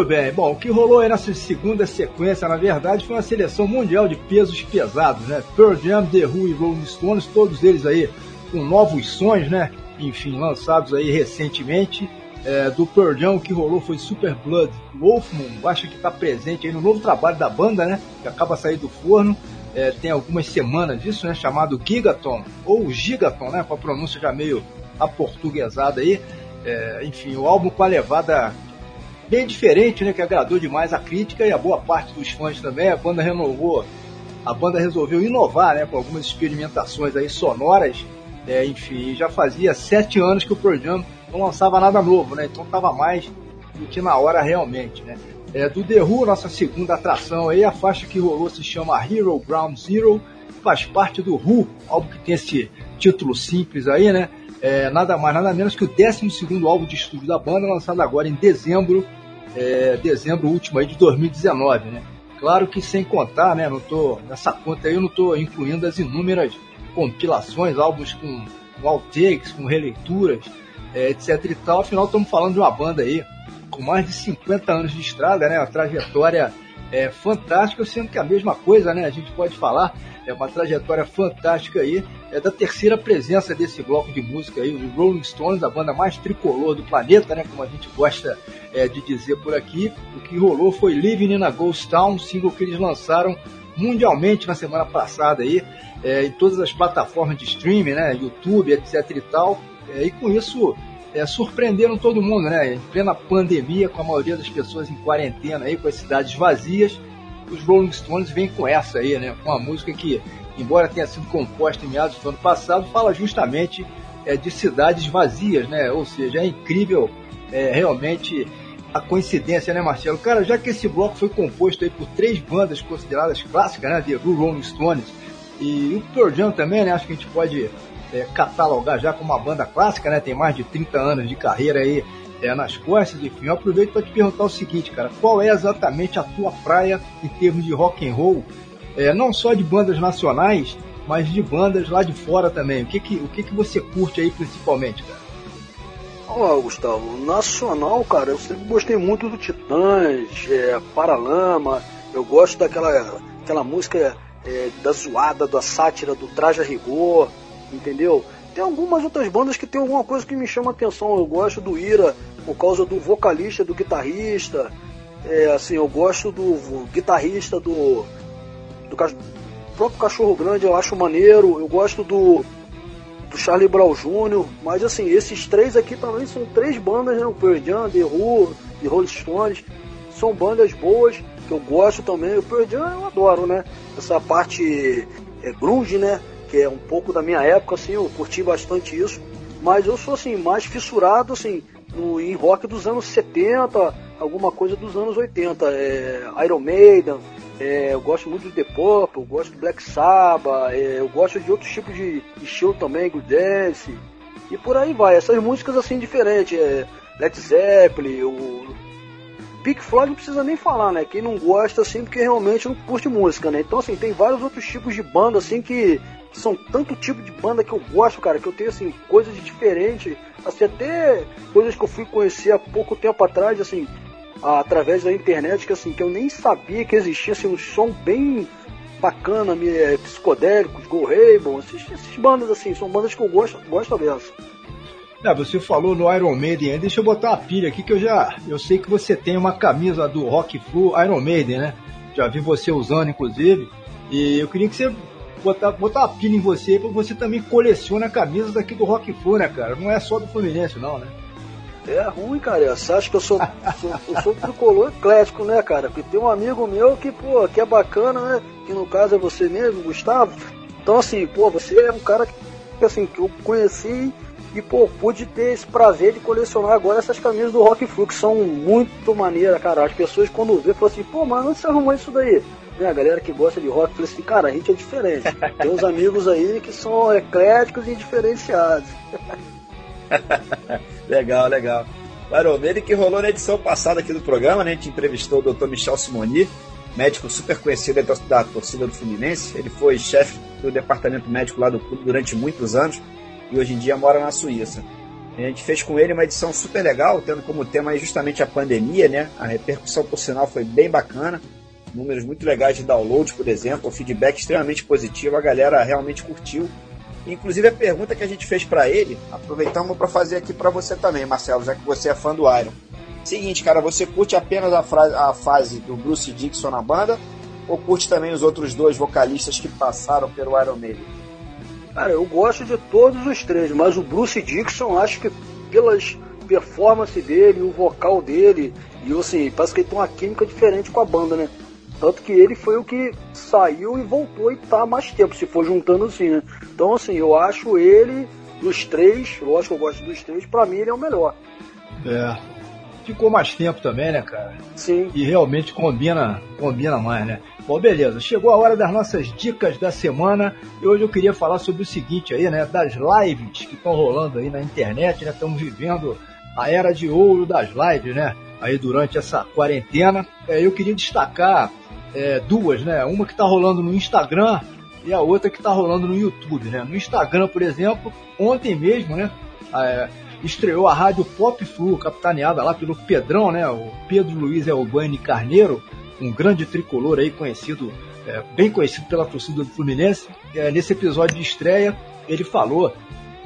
Muito bem. Bom, o que rolou aí nessa segunda sequência, na verdade, foi uma seleção mundial de pesos pesados, né? Pearl Jam, The Who e Rolling Stones, todos eles aí com novos sons, né? Enfim, lançados aí recentemente. É, do Pearl Jam, o que rolou foi Super Blood. Wolfman, acho que está presente aí no novo trabalho da banda, né? Que acaba de sair do forno. É, tem algumas semanas disso, né? Chamado Gigaton, ou Gigaton, né? Com a pronúncia já meio aportuguesada aí. É, enfim, o álbum com a levada bem diferente, né? Que agradou demais a crítica e a boa parte dos fãs também. A banda renovou, a banda resolveu inovar, né? Com algumas experimentações aí sonoras. É, enfim, já fazia sete anos que o Jam não lançava nada novo, né? Então tava mais do que na hora realmente, né? É, do The Who, nossa segunda atração aí, a faixa que rolou se chama Hero Ground Zero, faz parte do Who, álbum que tem esse título simples aí, né? É, nada mais, nada menos que o 12 álbum de estúdio da banda, lançado agora em dezembro, é, dezembro último aí de 2019, né? Claro que sem contar, né? Não tô, nessa conta aí eu não estou incluindo as inúmeras compilações, álbuns com, com outtakes, com releituras, é, etc e tal. Afinal, estamos falando de uma banda aí com mais de 50 anos de estrada, né? Uma trajetória é, fantástica, sendo que a mesma coisa, né? A gente pode falar, é uma trajetória fantástica aí, é da terceira presença desse bloco de música aí, os Rolling Stones, a banda mais tricolor do planeta, né? Como a gente gosta é, de dizer por aqui. O que rolou foi Living in a Ghost Town, single que eles lançaram mundialmente na semana passada aí, é, em todas as plataformas de streaming, né? YouTube, etc e tal. É, e com isso é, surpreenderam todo mundo, né? Em plena pandemia, com a maioria das pessoas em quarentena aí, com as cidades vazias, os Rolling Stones vêm com essa aí, né? Com uma música que, embora tenha sido composta em meados do ano passado, fala justamente é, de cidades vazias, né? Ou seja, é incrível é, realmente a coincidência, né, Marcelo? Cara, já que esse bloco foi composto aí por três bandas consideradas clássicas, né? Who, Rolling Stones e o Pearl Jam também, né? Acho que a gente pode é, catalogar já como uma banda clássica, né? Tem mais de 30 anos de carreira aí é, nas costas, enfim. Eu aproveito para te perguntar o seguinte, cara, qual é exatamente a tua praia em termos de rock and roll? É, não só de bandas nacionais, mas de bandas lá de fora também. O que que, o que, que você curte aí principalmente, cara? Ó, Gustavo, nacional, cara, eu sempre gostei muito do Titãs, é, Paralama, eu gosto daquela aquela música é, da zoada, da sátira, do Traje Rigor, entendeu? Tem algumas outras bandas que tem alguma coisa que me chama atenção. Eu gosto do Ira por causa do vocalista, do guitarrista. É, assim, eu gosto do guitarrista do, do próprio Cachorro Grande, eu acho maneiro. Eu gosto do, do Charlie Brown Jr. Mas assim, esses três aqui também são três bandas, né? O Pearl Jam, The Who e Rolling Stones. São bandas boas que eu gosto também. O Pearl Jam eu adoro, né? Essa parte é, grunge, né? Que é um pouco da minha época, assim, eu curti bastante isso. Mas eu sou assim, mais fissurado assim, no, em rock dos anos 70, alguma coisa dos anos 80. É, Iron Maiden, é, eu gosto muito do The Purple, eu gosto do Black Sabbath, é, eu gosto de outros tipos de estilo também, Good Dance. E por aí vai, essas músicas assim diferentes, é, Led Zeppelin, o Pink Floyd não precisa nem falar, né? Quem não gosta, assim, porque realmente não curte música, né? Então, assim, tem vários outros tipos de banda, assim, que, são tanto tipo de banda que eu gosto, cara, que eu tenho, assim, coisas diferentes, assim, até coisas que eu fui conhecer há pouco tempo atrás, assim, através da internet, que, assim, que eu nem sabia que existia, assim, um som bem bacana, é, psicodélicos, Go Rainbow, esses, esses bandas, assim, são bandas que eu gosto, gosto dessa. É, você falou no Iron Maiden, deixa eu botar uma pilha aqui que eu já. Eu sei que você tem uma camisa do Rock Flu Iron Maiden, né? Já vi você usando, inclusive. E eu queria que você botar, botar uma pilha em você, porque você também coleciona camisas daqui do Rock Flu, né, cara? Não é só do Fluminense, não, né? É ruim, cara. Você acha que eu sou, sou, eu sou tricolor eclético, né, cara? Porque tem um amigo meu que, pô, que é bacana, né? Que no caso é você mesmo, Gustavo. Então, assim, pô, você é um cara que, assim, que eu conheci e, pô, pude ter esse prazer de colecionar agora essas camisas do Rock Flu, que são muito maneiras, cara. As pessoas, quando vê, falam assim, pô, mas onde você arrumou isso daí? Né, a galera que gosta de rock fala assim, cara, a gente é diferente. Tem uns amigos aí que são ecléticos e diferenciados. legal, legal. O Iron Maiden que rolou na edição passada aqui do programa, né? A gente entrevistou o Dr. Michel Simoni, médico super conhecido da, da torcida do Fluminense. Ele foi chefe do departamento médico lá do clube durante muitos anos e hoje em dia mora na Suíça. A gente fez com ele uma edição super legal, tendo como tema justamente a pandemia, né? A repercussão, por sinal, foi bem bacana. Números muito legais de download, por exemplo, o feedback extremamente positivo, a galera realmente curtiu. Inclusive a pergunta que a gente fez para ele, aproveitamos para fazer aqui para você também, Marcelo, já que você é fã do Iron. Seguinte, cara, você curte apenas a, a fase do Bruce Dixon na banda ou curte também os outros dois vocalistas que passaram pelo Iron Maiden? Cara, eu gosto de todos os três, mas o Bruce Dixon, acho que pelas performances dele, o vocal dele, e assim, parece que ele tem uma química diferente com a banda, né? Tanto que ele foi o que saiu e voltou e tá mais tempo, se for juntando assim, né? Então, assim, eu acho ele, dos três, lógico que eu gosto dos três, pra mim ele é o melhor. É. Ficou mais tempo também, né, cara? Sim. E realmente combina, combina mais, né? Bom, beleza. Chegou a hora das nossas dicas da semana. E hoje eu queria falar sobre o seguinte aí, né? Das lives que estão rolando aí na internet, né? Estamos vivendo a era de ouro das lives, né? Aí durante essa quarentena. É, eu queria destacar é, duas, né? Uma que está rolando no Instagram e a outra que está rolando no YouTube, né? No Instagram, por exemplo, ontem mesmo, né? É, estreou a rádio Pop Flu, capitaneada lá pelo Pedrão, né? O Pedro Luiz Elbani Carneiro, um grande tricolor aí conhecido, é, bem conhecido pela torcida do Fluminense. É, nesse episódio de estreia, ele falou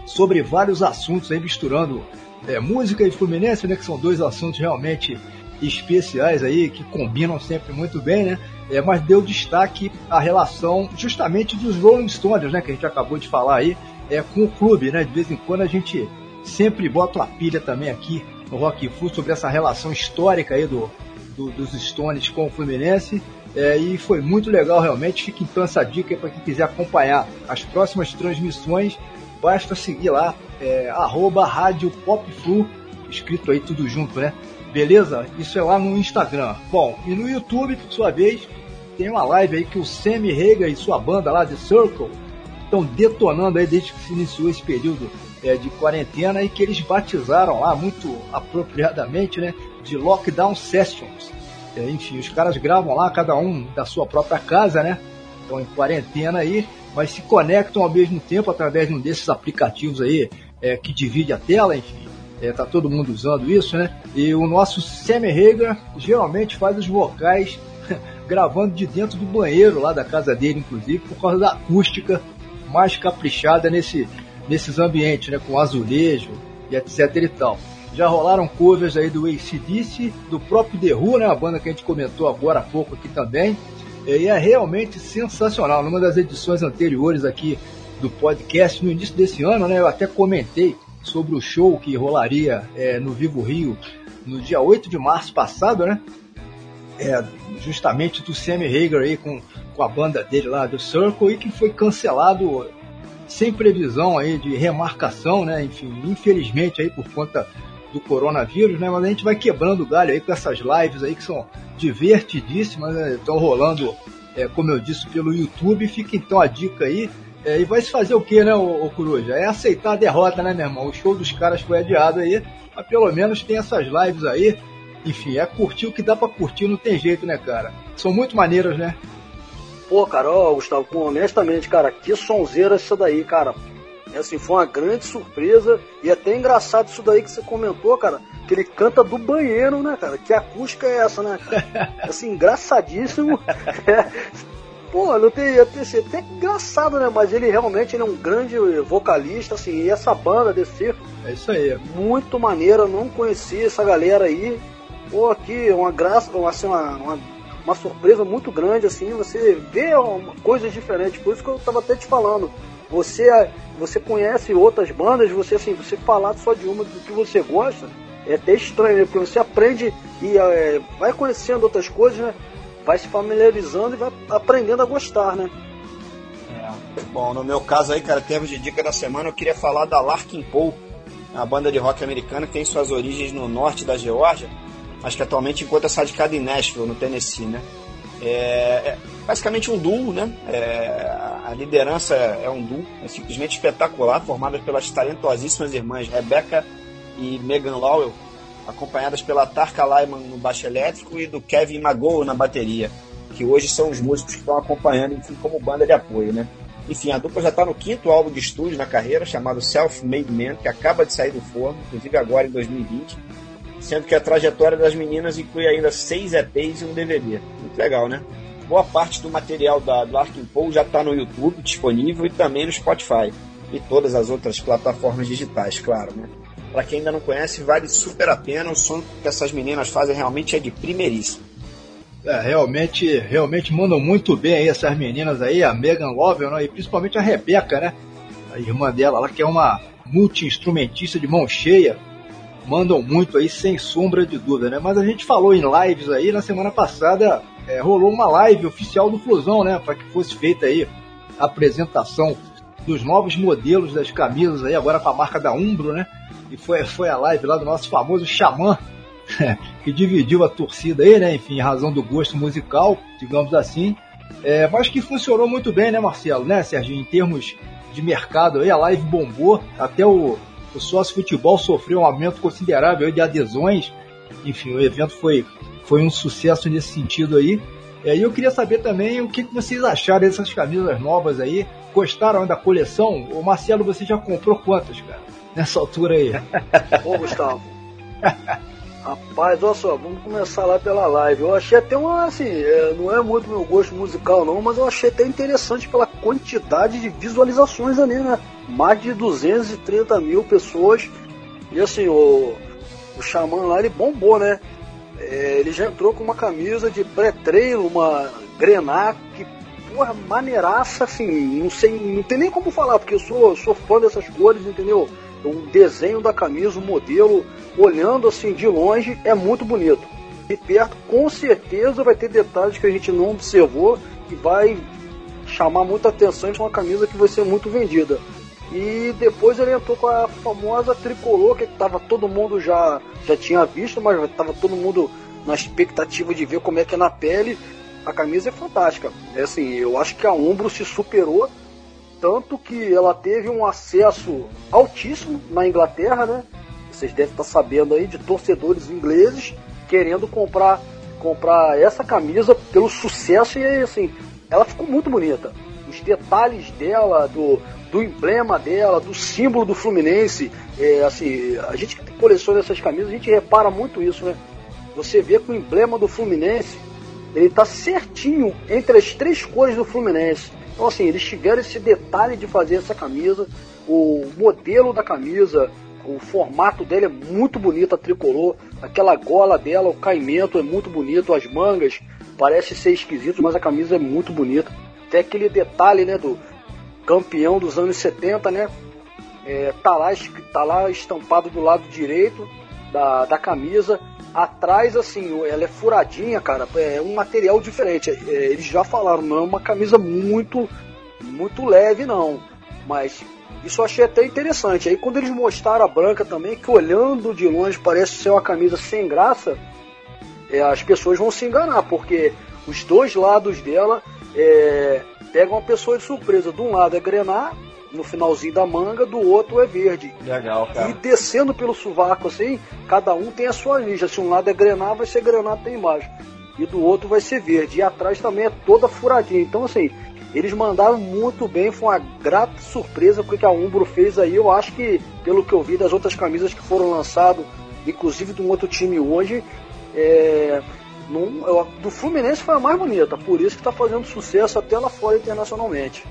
sobre vários assuntos aí misturando é, música e Fluminense, né? Que são dois assuntos realmente especiais aí que combinam sempre muito bem, né? É, mas deu destaque à relação justamente dos Rolling Stones, né? Que a gente acabou de falar aí, é, com o clube, né? De vez em quando a gente sempre bota a pilha também aqui no Rock Flu sobre essa relação histórica aí do, do- dos Stones com o Fluminense. É, e foi muito legal realmente. Fica então essa dica para quem quiser acompanhar as próximas transmissões. Basta seguir lá, é, arroba Rádio Pop Flu, escrito aí tudo junto, né? Beleza? Isso é lá no Instagram. Bom, e no YouTube, por sua vez, tem uma live aí que o Sammy Rega e sua banda lá, The Circle, estão detonando aí desde que se iniciou esse período é, de quarentena e que eles batizaram lá muito apropriadamente, né, de Lockdown Sessions. É, enfim, os caras gravam lá, cada um da sua própria casa, né? Estão em quarentena aí, mas se conectam ao mesmo tempo através de um desses aplicativos aí é, que divide a tela, enfim. É, tá todo mundo usando isso, né? E o nosso Sammy Hager geralmente faz os vocais gravando de dentro do banheiro lá da casa dele, inclusive, por causa da acústica mais caprichada nesse, nesses ambientes, né? Com azulejo e etc e tal. Já rolaram covers aí do ACDC, do próprio The Who, né? A banda que a gente comentou agora há pouco aqui também. E é realmente sensacional. Numa das edições anteriores aqui do podcast, no início desse ano, né? Eu até comentei sobre o show que rolaria é, no Vivo Rio no dia 8 de março passado, né? É, justamente do Sammy Hagar aí com, com a banda dele lá do Circle e que foi cancelado sem previsão aí de remarcação, né? Enfim, infelizmente aí por conta do coronavírus, né? Mas a gente vai quebrando o galho aí com essas lives aí que são divertidíssimas, né? Estão rolando, é, como eu disse, pelo YouTube. Fica então a dica aí. É, e vai se fazer o que, né, ô, ô Coruja? É aceitar a derrota, né, meu irmão? O show dos caras foi adiado aí, mas pelo menos tem essas lives aí. Enfim, é curtir o que dá pra curtir, não tem jeito, né, cara? São muito maneiras, né? Pô, cara, ó, Gustavo, com- honestamente, cara, que sonzeira essa daí, cara. É assim, foi uma grande surpresa e até engraçado isso daí que você comentou, cara, que ele canta do banheiro, né, cara? Que acústica é essa, né? cara? Assim, engraçadíssimo. É, pô, não tem, até, assim, até engraçado, né? Mas ele realmente ele é um grande vocalista, assim, e essa banda desse É isso aí. muito maneira, não conhecia essa galera aí. Pô, aqui, uma graça, assim, uma, uma, uma surpresa muito grande, assim, você vê coisas diferentes, por isso que eu tava até te falando. Você, você conhece outras bandas, você assim, você falar só de uma do que você gosta, é até estranho, né? Porque você aprende e é, vai conhecendo outras coisas, né? Vai se familiarizando e vai aprendendo a gostar, né? Bom, no meu caso aí, cara, termos de dica da semana, eu queria falar da Larkin Poe, uma banda de rock americana que tem suas origens no norte da Geórgia, mas que atualmente encontra-se radicada em Nashville, no Tennessee, né? É, é basicamente um duo, né? É, a liderança é um duo, é simplesmente espetacular, formada pelas talentosíssimas irmãs Rebecca e Megan Lowell, acompanhadas pela Tarka Lyman no baixo elétrico e do Kevin Magoe na bateria, que hoje são os músicos que estão acompanhando, enfim, como banda de apoio, né? Enfim, a dupla já está no quinto álbum de estúdio na carreira, chamado Self-Made Man, que acaba de sair do forno, inclusive agora em 2020, sendo que a trajetória das meninas inclui ainda seis EPs e um DVD. Muito legal, né? Boa parte do material da, do Arkin Paul já está no YouTube disponível e também no Spotify e todas as outras plataformas digitais, claro, né? Para quem ainda não conhece, vale super a pena. O som que essas meninas fazem realmente é de primeiríssimo. É, realmente, realmente mandam muito bem aí essas meninas aí, a Megan Lovell, né? e principalmente a Rebeca, né? A irmã dela, ela que é uma multi-instrumentista de mão cheia, mandam muito aí, sem sombra de dúvida, né? Mas a gente falou em lives aí, na semana passada é, rolou uma live oficial do Flusão, né? Para que fosse feita aí a apresentação dos novos modelos das camisas aí, agora com a marca da Umbro, né? E foi, foi a live lá do nosso famoso Xamã, que dividiu a torcida aí, né? Enfim, em razão do gosto musical, digamos assim. É, mas que funcionou muito bem, né, Marcelo? Né, Serginho? Em termos de mercado aí, a live bombou, até o, o sócio futebol sofreu um aumento considerável aí de adesões. Enfim, o evento foi, foi um sucesso nesse sentido aí. E eu queria saber também o que, que vocês acharam dessas camisas novas aí. Gostaram da coleção? O Marcelo, você já comprou quantas, cara? Nessa altura aí. Ô, Gustavo. Rapaz, olha só, vamos começar lá pela live. Eu achei até uma, assim, é, não é muito meu gosto musical não, mas eu achei até interessante pela quantidade de visualizações ali, né? Mais de 230 mil pessoas. E assim, o, o Xamã lá, ele bombou, né? É, ele já entrou com uma camisa de pré-treino, uma grená, que, porra, maneiraça, assim, não sei, não tem nem como falar, porque eu sou, sou fã dessas cores, entendeu? O desenho da camisa, o modelo, olhando assim de longe, é muito bonito. De perto, com certeza vai ter detalhes que a gente não observou que vai chamar muita atenção e é uma camisa que vai ser muito vendida. E depois ele entrou com a famosa tricolor, que tava todo mundo já, já tinha visto, mas tava todo mundo na expectativa de ver como é que é na pele. A camisa é fantástica. É assim, eu acho que a Umbro se superou tanto que ela teve um acesso altíssimo na Inglaterra, né? Vocês devem estar sabendo aí de torcedores ingleses querendo comprar comprar essa camisa pelo sucesso e assim, ela ficou muito bonita. Os detalhes dela, do, do emblema dela, do símbolo do Fluminense, é, assim, a gente que coleciona essas camisas, a gente repara muito isso, né? Você vê que o emblema do Fluminense, ele tá certinho entre as três cores do Fluminense. Então, assim, eles tiveram esse detalhe de fazer essa camisa, o modelo da camisa, o formato dela é muito bonito, a tricolor, aquela gola dela, o caimento é muito bonito, as mangas parece ser esquisito, mas a camisa é muito bonita. Até aquele detalhe, né, do campeão dos anos 70, né, é, tá, lá, tá lá estampado do lado direito da, da camisa, atrás, assim, ela é furadinha, cara, é um material diferente. É, eles já falaram, não é uma camisa muito, muito leve, não. Mas isso eu achei até interessante. Aí quando eles mostraram a branca também, que olhando de longe parece ser uma camisa sem graça, é, as pessoas vão se enganar, porque os dois lados dela é, pegam a pessoa de surpresa. De um lado é grenar, no finalzinho da manga, do outro é verde. Legal, cara. E descendo pelo sovaco assim, cada um tem a sua lija. Se um lado é grenar, vai ser grenar até embaixo. E do outro vai ser verde. E atrás também é toda furadinha. Então, assim, eles mandaram muito bem. Foi uma grata surpresa o que a Umbro fez aí. Eu acho que, pelo que eu vi das outras camisas que foram lançadas, inclusive de um outro time hoje, é, num, eu- do Fluminense foi a mais bonita. Por isso que está fazendo sucesso até lá fora internacionalmente.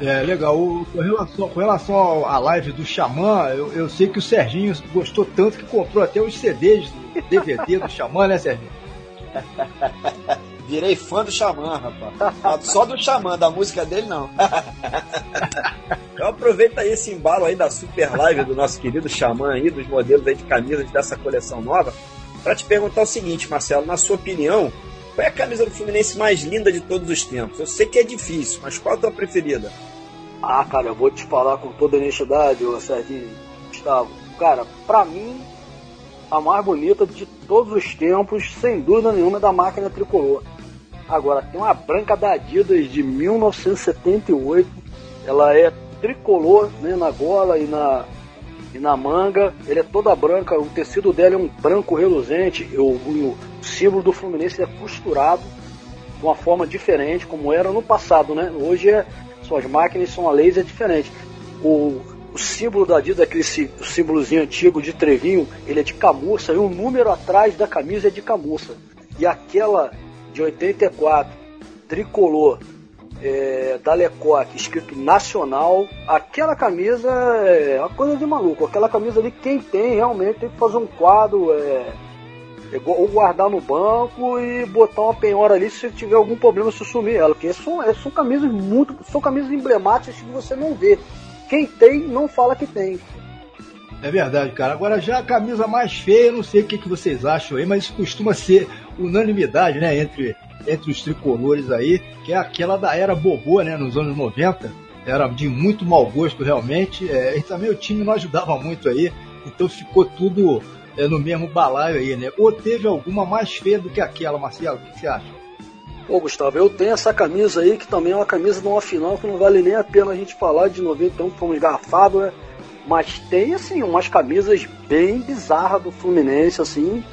É, legal. O- com relação, com relação ao- à live do Xamã, eu, eu sei que o Serginho gostou tanto que comprou até os CDs, do DVD do Xamã, né, Serginho? Virei fã do Xamã, rapaz. Só do Xamã, da música dele não. Então aproveita aí esse embalo aí da super live do nosso querido Xamã aí, dos modelos aí de camisas dessa coleção nova, para te perguntar o seguinte, Marcelo, na sua opinião, qual é a camisa do Fluminense mais linda de todos os tempos? Eu sei que é difícil, mas qual a tua preferida? Ah, cara, eu vou te falar com toda honestidade, ô Serginho, Gustavo. Cara, pra mim, a mais bonita de todos os tempos, sem dúvida nenhuma, é da máquina tricolor. Agora, tem uma branca da Adidas de 1978. Ela é tricolor né, na gola e na, e na manga. Ela é toda branca, o tecido dela é um branco reluzente. O, o símbolo do Fluminense é costurado de uma forma diferente, como era no passado, né? Hoje é Suas máquinas são a laser diferente. O, o símbolo da Adidas, aquele símbolozinho antigo de trevinho, ele é de camurça e o número atrás da camisa é de camurça. E aquela de 84, tricolor, é, da Lecoque, escrito nacional, aquela camisa é uma coisa de maluco. Aquela camisa ali, quem tem realmente tem que fazer um quadro, é, ou guardar no banco e botar uma penhora ali se tiver algum problema se sumir ela. Porque são, é, são camisas muito. São camisas emblemáticas que você não vê. Quem tem, não fala que tem. É verdade, cara. Agora já a camisa mais feia, não sei o que, que vocês acham aí, mas costuma ser unanimidade, né, entre, entre os tricolores aí, que é aquela da era Bobô, né, nos anos 90. Era de muito mau gosto, realmente. É, e também o time não ajudava muito aí, então ficou tudo é, no mesmo balaio aí, né? Ou teve alguma mais feia do que aquela, Marcelo? O que você acha? Pô, Gustavo, eu tenho essa camisa aí, que também é uma camisa de uma final que não vale nem a pena a gente falar de 91, que foi um engarrafado, né? Mas tem, assim, umas camisas bem bizarras do Fluminense, assim.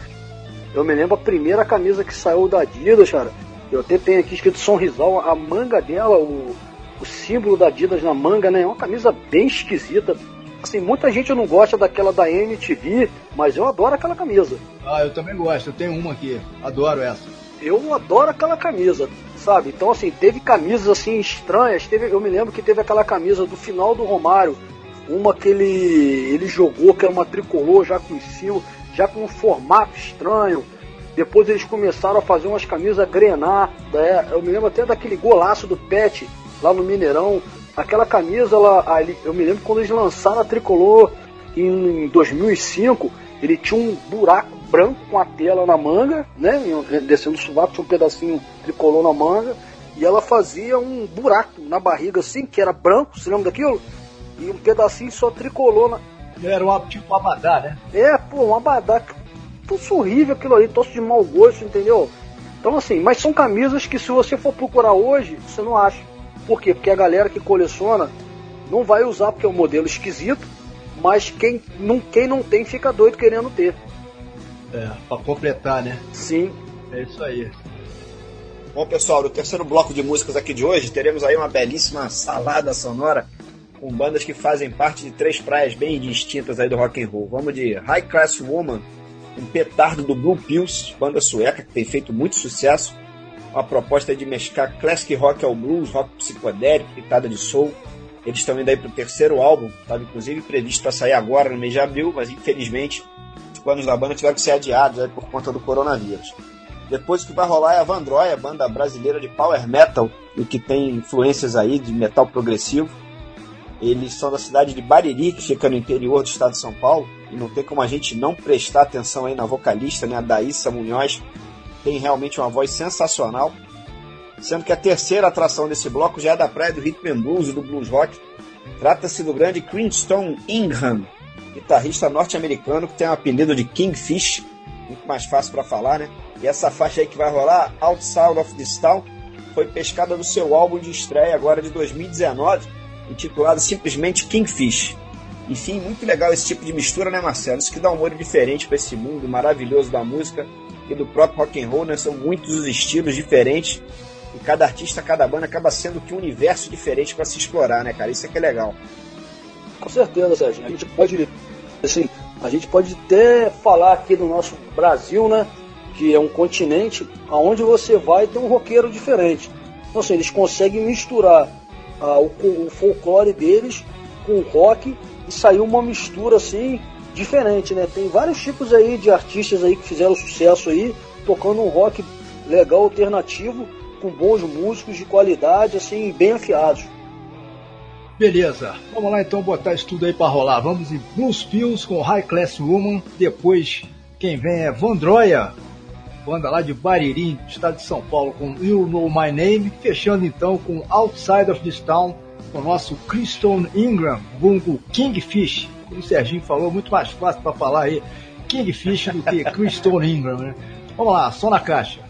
Eu me lembro a primeira camisa que saiu da Adidas, cara. Eu até tenho aqui escrito Sorrisal, a manga dela, o, o símbolo da Adidas na manga, né? É uma camisa bem esquisita. Assim, muita gente não gosta daquela da MTV, mas eu adoro aquela camisa. Ah, eu também gosto, eu tenho uma aqui, adoro essa. eu adoro aquela camisa, sabe? Então, assim, teve camisas assim estranhas. Teve, eu me lembro que teve aquela camisa do final do Romário, uma que ele, ele jogou, que era uma tricolor já com símbolo, já com um formato estranho. Depois eles começaram a fazer umas camisas grenar. Né? Eu me lembro até daquele golaço do Pet lá no Mineirão. Aquela camisa, ela, ali, eu me lembro quando eles lançaram a tricolor em 2005, ele tinha um buraco branco com a tela na manga, né? Descendo o sovaco, tinha um pedacinho tricolor na manga, e ela fazia um buraco na barriga assim, que era branco, você lembra daquilo? E um pedacinho só tricolor na. Era um tipo abadá, né? É, pô, um abadá. Tudo horrível aquilo ali, tosse de mau gosto, entendeu? Então assim, mas são camisas que se você for procurar hoje, você não acha. Por quê? Porque a galera que coleciona não vai usar porque é um modelo esquisito, mas quem não, quem não tem fica doido querendo ter. É, pra completar, né? Sim. É isso aí. Bom, pessoal, no terceiro bloco de músicas aqui de hoje, teremos aí uma belíssima salada sonora com bandas que fazem parte de três praias bem distintas aí do rock and roll. Vamos de High Class Woman, um petardo do Blue Pills, banda sueca que tem feito muito sucesso. Uma proposta de mesclar classic rock ao blues, rock psicodélico, pitada de soul. Eles estão indo aí pro terceiro álbum, estava inclusive previsto para sair agora no mês de abril, mas infelizmente os planos da banda tiveram que ser adiados aí por conta do coronavírus. Depois o que vai rolar é a Vandroia, banda brasileira de power metal e que tem influências aí de metal progressivo. Eles são da cidade de Bariri, que fica no interior do estado de São Paulo, e não tem como a gente não prestar atenção aí na vocalista, né, a Daíssa Munhoz. Tem realmente uma voz sensacional. Sendo que a terceira atração desse bloco já é da praia do Rhythm Blues e do Blues Rock. Trata-se do grande Crinstone Ingham, guitarrista norte-americano que tem o apelido de Kingfish, muito mais fácil para falar, né? E essa faixa aí que vai rolar, Outside of This Town, foi pescada do seu álbum de estreia agora de 2019, intitulado simplesmente Kingfish. Enfim, muito legal esse tipo de mistura, né, Marcelo? Isso que dá um molho diferente para esse mundo maravilhoso da música e do próprio rock and roll, né? São muitos os estilos diferentes e cada artista, cada banda acaba sendo que um universo diferente para se explorar, né, cara? Isso é que é legal. Com certeza, Sérgio. A gente pode, assim, a gente pode até falar aqui do nosso Brasil, né? Que é um continente aonde você vai ter um roqueiro diferente. Então, assim, eles conseguem misturar ah, o, o folclore deles com o rock e saiu uma mistura assim diferente, né? Tem vários tipos aí de artistas aí que fizeram sucesso aí, tocando um rock legal, alternativo, com bons músicos de qualidade, assim, bem afiados. Beleza, vamos lá então botar isso tudo aí pra rolar. Vamos em Blues Pills com High Class Woman. Depois, quem vem é Vandroia, banda lá de Bariri, estado de São Paulo, com You Know My Name. Fechando então com Outside of This Town, com o nosso Kristen Ingram, vulgo Kingfish. Como o Serginho falou, muito mais fácil para falar aí Kingfish do que Kristen Ingram, né? Vamos lá, só na caixa.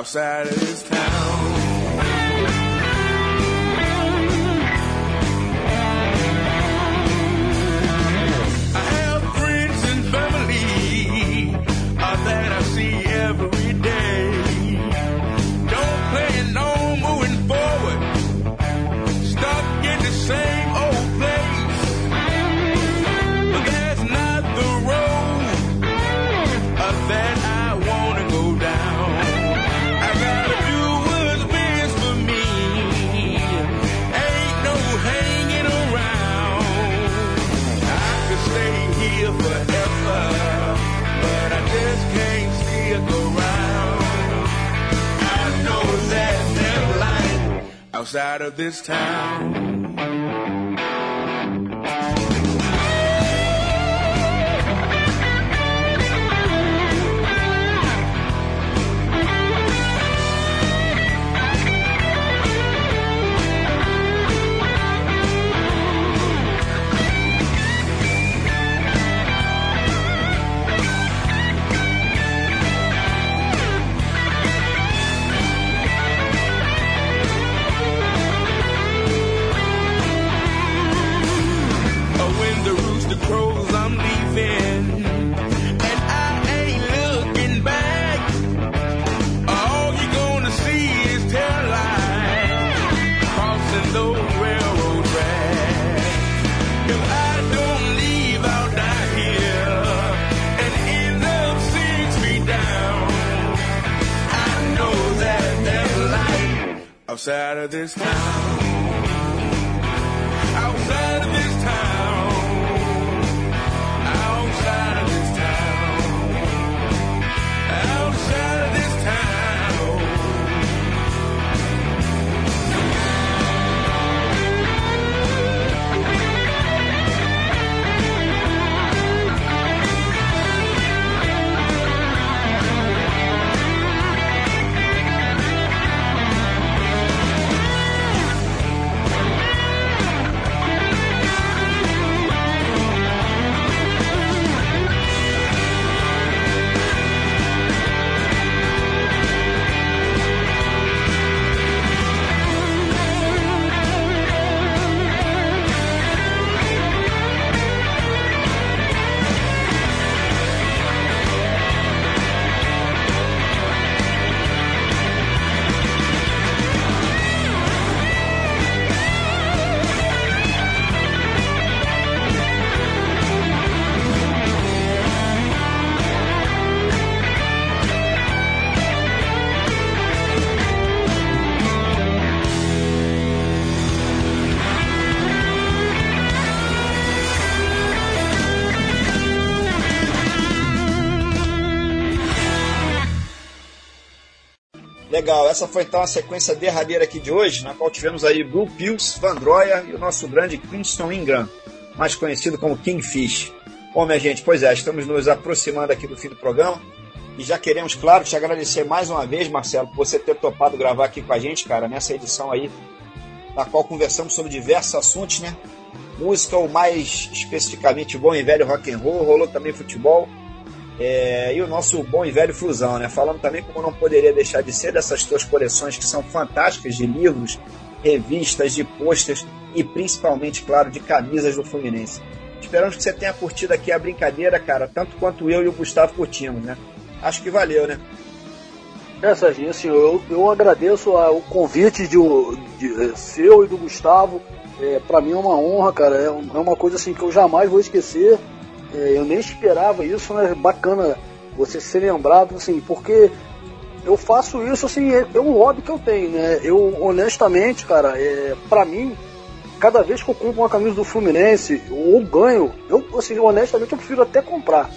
Outside of this town. Outside of this town. Light Legal, essa foi então a sequência derradeira aqui de hoje, na qual tivemos aí Blue Pills, Vandroia e o nosso grande Kingston Ingram, mais conhecido como Kingfish. Bom, minha gente, pois é, estamos nos aproximando aqui do fim do programa e já queremos, claro, te agradecer mais uma vez, Marcelo, por você ter topado gravar aqui com a gente, cara, nessa edição aí, na qual conversamos sobre diversos assuntos, né? Música, ou mais especificamente bom e velho rock and roll, rolou também futebol, é, e o nosso bom e velho Flusão, né? Falando também como não poderia deixar de ser dessas tuas coleções que são fantásticas de livros, revistas, de posters e principalmente, claro, de camisas do Fluminense. Esperamos que você tenha curtido aqui a brincadeira, cara, tanto quanto eu e o Gustavo curtimos, né? Acho que valeu, né? É, Serginho, assim, eu, eu agradeço o convite de, de, eh, seu e do Gustavo. É, para mim é uma honra, cara. É, é uma coisa assim que eu jamais vou esquecer. É, eu nem esperava isso, né? Bacana você ser lembrado, assim, porque eu faço isso, assim, é, é um hobby que eu tenho, né? Eu, honestamente, cara, é, para mim, cada vez que eu compro uma camisa do Fluminense ou ganho, eu, assim, honestamente, eu prefiro até comprar.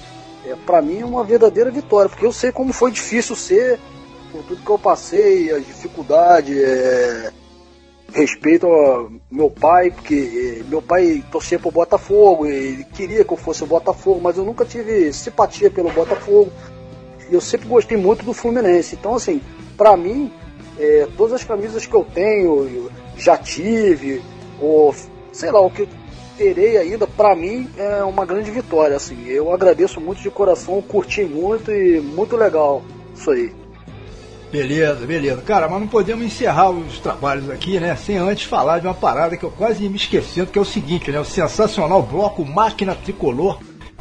É, para mim é uma verdadeira vitória, porque eu sei como foi difícil ser, por tudo que eu passei, as dificuldades, é, respeito ao meu pai, porque eh, meu pai torcia pro Botafogo, ele queria que eu fosse o Botafogo, mas eu nunca tive simpatia pelo Botafogo. E eu sempre gostei muito do Fluminense. Então, assim, pra mim, eh, todas as camisas que eu tenho, eu já tive, ou sei lá, o que terei ainda, pra mim é uma grande vitória. Assim, eu agradeço muito de coração, curti muito e muito legal isso aí. Beleza, beleza. Cara, mas não podemos encerrar os trabalhos aqui, né? Sem antes falar de uma parada que eu quase ia me esquecendo, que é o seguinte, né? O sensacional bloco Máquina Tricolor,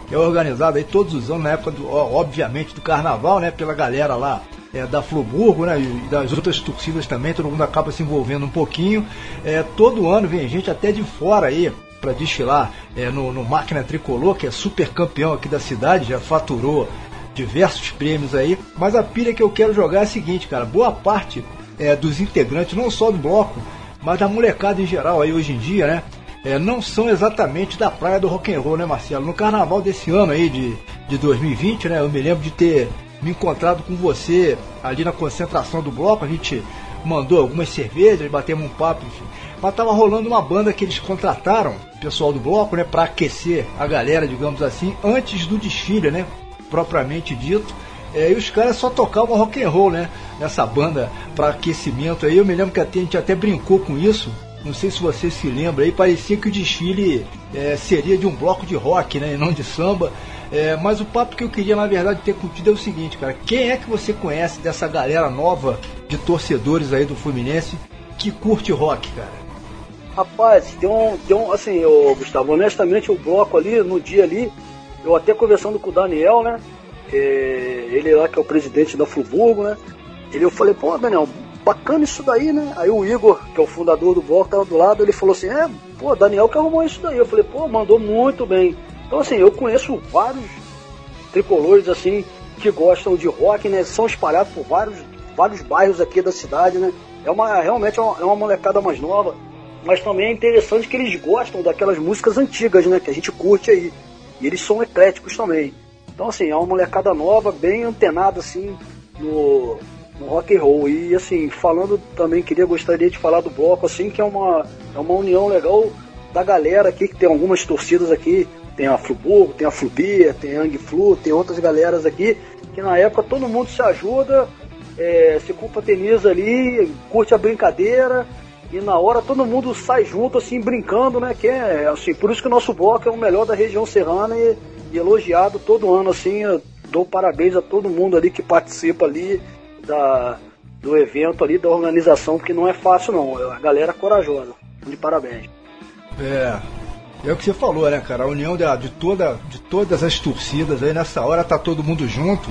que é organizado aí todos os anos, na época, do, obviamente, do carnaval, né? Pela galera lá é, da Fluburgo, né? E das outras torcidas também, todo mundo acaba se envolvendo um pouquinho. É, todo ano vem gente até de fora aí para desfilar é, no, no Máquina Tricolor, que é super campeão aqui da cidade, já faturou diversos prêmios aí, mas a pilha que eu quero jogar é a seguinte, cara, boa parte é, dos integrantes, não só do bloco, mas da molecada em geral aí hoje em dia, né? é, não são exatamente da praia do rock and roll, né, Marcelo? No carnaval desse ano aí de, de 2020, né? Eu me lembro de ter me encontrado com você ali na concentração do bloco, a gente mandou algumas cervejas, batemos um papo, enfim. Mas tava rolando uma banda que eles contrataram, pessoal do bloco, né, para aquecer a galera, digamos assim, antes do desfile, né? Propriamente dito. É, e os caras só tocavam rock and roll, né? Nessa banda para aquecimento aí. Eu me lembro que a gente até brincou com isso. Não sei se você se lembra aí, parecia que o desfile é, seria de um bloco de rock, né? E não de samba. É, mas o papo que eu queria, na verdade, ter contido é o seguinte, cara. Quem é que você conhece dessa galera nova de torcedores aí do Fluminense que curte rock, cara? Rapaz, tem um, tem um assim, ô, Gustavo, honestamente o bloco ali, no dia ali, eu até conversando com o Daniel, né? ele lá que é o presidente da Fluburgo, né? Ele, eu falei, pô, Daniel, bacana isso daí, né? Aí o Igor, que é o fundador do bloco, tava do lado, ele falou assim, é, pô, Daniel que arrumou isso daí. Eu falei, pô, mandou muito bem. Então assim, eu conheço vários tricolores assim que gostam de rock, né? São espalhados por vários, vários bairros aqui da cidade, né? É uma realmente é uma, é uma molecada mais nova, mas também é interessante que eles gostam daquelas músicas antigas, né? Que a gente curte aí. E eles são ecléticos também. Então assim, é uma molecada nova, bem antenada assim no, no rock and roll. E assim, falando também queria gostaria de falar do bloco assim, que é uma é uma união legal da galera aqui que tem algumas torcidas aqui, tem a Fluburgo, tem a Flubia, tem a Ang Flu, tem outras galeras aqui, que na época todo mundo se ajuda, é, se confraterniza ali, curte a brincadeira, e na hora todo mundo sai junto, assim, brincando, né? Que é assim, por isso que o nosso bloco é o melhor da região serrana e, e elogiado todo ano, assim, dou parabéns a todo mundo ali que participa ali da, do evento ali, da organização, porque não é fácil não, é a galera é corajosa. De parabéns. É. É o que você falou, né, cara? A união de, de, toda, de todas as torcidas aí nessa hora tá todo mundo junto.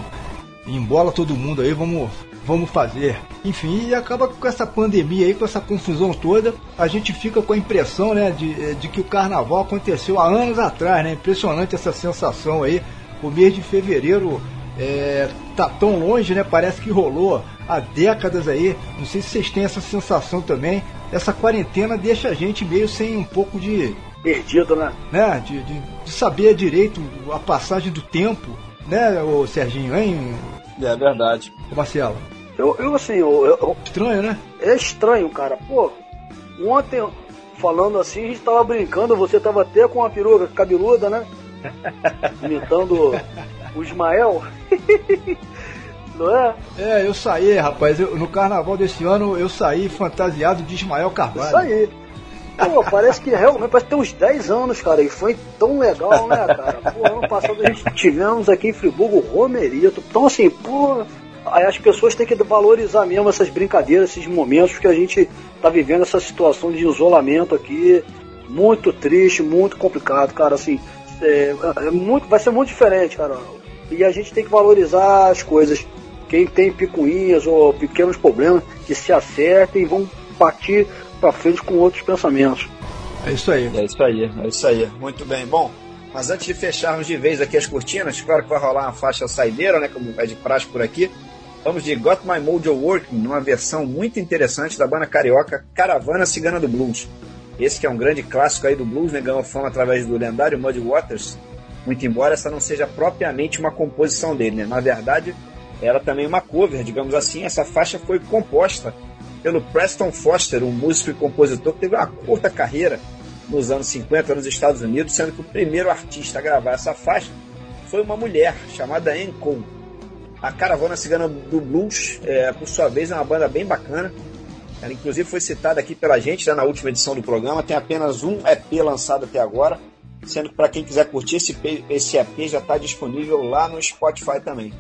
Embola todo mundo aí, vamos, vamos fazer. Enfim, e acaba com essa pandemia aí, com essa confusão toda, a gente fica com a impressão, né, de, de que o carnaval aconteceu há anos atrás, né? Impressionante essa sensação aí. O mês de fevereiro é, tá tão longe, né? Parece que rolou há décadas aí. Não sei se vocês têm essa sensação também. Essa quarentena deixa a gente meio sem um pouco de, Perdido, né? né, de, de, de saber direito a passagem do tempo, né, o Serginho, hein, É verdade. ô Marcelo? Eu, eu assim, eu, eu- Estranho, né? é estranho, cara. Pô, ontem, falando assim, a gente tava brincando, você tava até com uma peruca cabeluda, né? Imitando o Ismael. Não é? É, eu saí, rapaz, eu- no carnaval desse ano eu saí fantasiado de Ismael Carvalho. Isso aí. Pô, parece que realmente parece ter uns 10 anos, cara, e foi tão legal, né, cara? Pô, ano passado a gente tivemos aqui em Friburgo Romerito. Então, assim, pô, as pessoas têm que valorizar mesmo essas brincadeiras, esses momentos que a gente tá vivendo essa situação de isolamento aqui, muito triste, muito complicado, cara, assim, é, é muito, vai ser muito diferente, cara. E a gente tem que valorizar as coisas quem tem picuinhas ou pequenos problemas que se acertem e vão partir para frente com outros pensamentos. É isso aí. É isso aí, é isso aí. Muito bem. Bom, mas antes de fecharmos de vez aqui as cortinas, claro que vai rolar uma faixa saideira, né? Como é de praxe por aqui. Vamos de Got My Mojo Working, numa versão muito interessante da banda carioca Caravana Cigana do Blues. Esse que é um grande clássico aí do blues, né? Ganhou fama através do lendário Muddy Waters. Muito embora essa não seja propriamente uma composição dele, né? Na verdade, era também uma cover, digamos assim. Essa faixa foi composta pelo Preston Foster, um músico e compositor que teve uma curta carreira nos anos 50 nos Estados Unidos, sendo que o primeiro artista a gravar essa faixa foi uma mulher chamada Cole. A Caravana Cigana do Blues, é, por sua vez, é uma banda bem bacana. Ela, inclusive, foi citada aqui pela gente já na última edição do programa. Tem apenas um EP lançado até agora, sendo que para quem quiser curtir esse, esse EP já está disponível lá no Spotify também.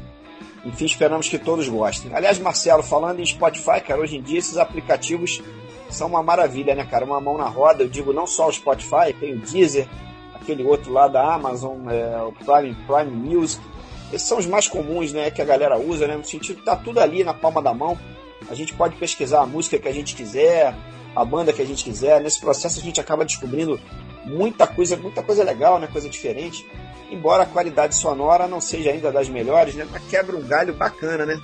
Enfim, esperamos que todos gostem. Aliás, Marcelo, falando em Spotify, cara, hoje em dia esses aplicativos são uma maravilha, né, cara? Uma mão na roda. Eu digo não só o Spotify, tem o Deezer, aquele outro lá da Amazon, é, o Prime, Prime Music. Esses são os mais comuns, né, que a galera usa, né? No sentido que tá tudo ali na palma da mão. A gente pode pesquisar a música que a gente quiser, a banda que a gente quiser. Nesse processo a gente acaba descobrindo muita coisa, muita coisa legal, né? Coisa diferente. Embora a qualidade sonora não seja ainda das melhores, né? Mas quebra um galho bacana, né?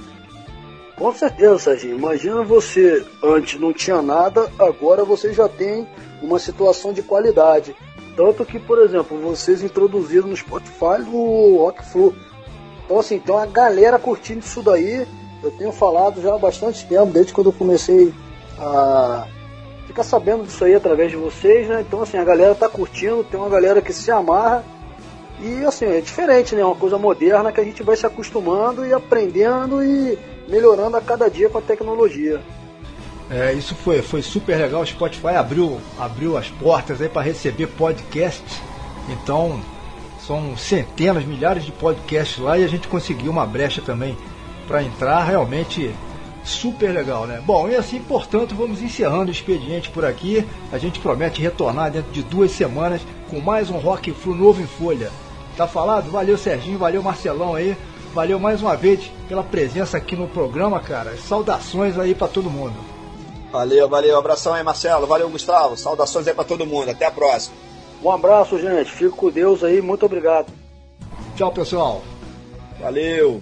Com certeza, Serginho. Imagina você, antes não tinha nada, agora você já tem uma situação de qualidade. Tanto que, por exemplo, vocês introduziram no Spotify o Rock Flu. Então, assim, tem uma galera curtindo isso daí. Eu tenho falado já há bastante tempo, desde quando eu comecei a ficar sabendo disso aí através de vocês, né? Então, assim, a galera tá curtindo, tem uma galera que se amarra. E, assim, é diferente, né? Uma coisa moderna que a gente vai se acostumando e aprendendo e melhorando a cada dia com a tecnologia. É, isso foi, foi super legal. O Spotify abriu, abriu as portas aí para receber podcasts. Então, são centenas, milhares de podcasts lá e a gente conseguiu uma brecha também para entrar. Realmente super legal, né? Bom, e assim, portanto, vamos encerrando o expediente por aqui. A gente promete retornar dentro de duas semanas com mais um Rock Flu novo em folha. Tá falado? Valeu, Serginho, valeu, Marcelão aí. Valeu mais uma vez pela presença aqui no programa, cara. Saudações aí para todo mundo. Valeu, valeu. Abração aí, Marcelo. Valeu, Gustavo. Saudações aí para todo mundo. Até a próxima. Um abraço, gente. Fico com Deus aí. Muito obrigado. Tchau, pessoal. Valeu.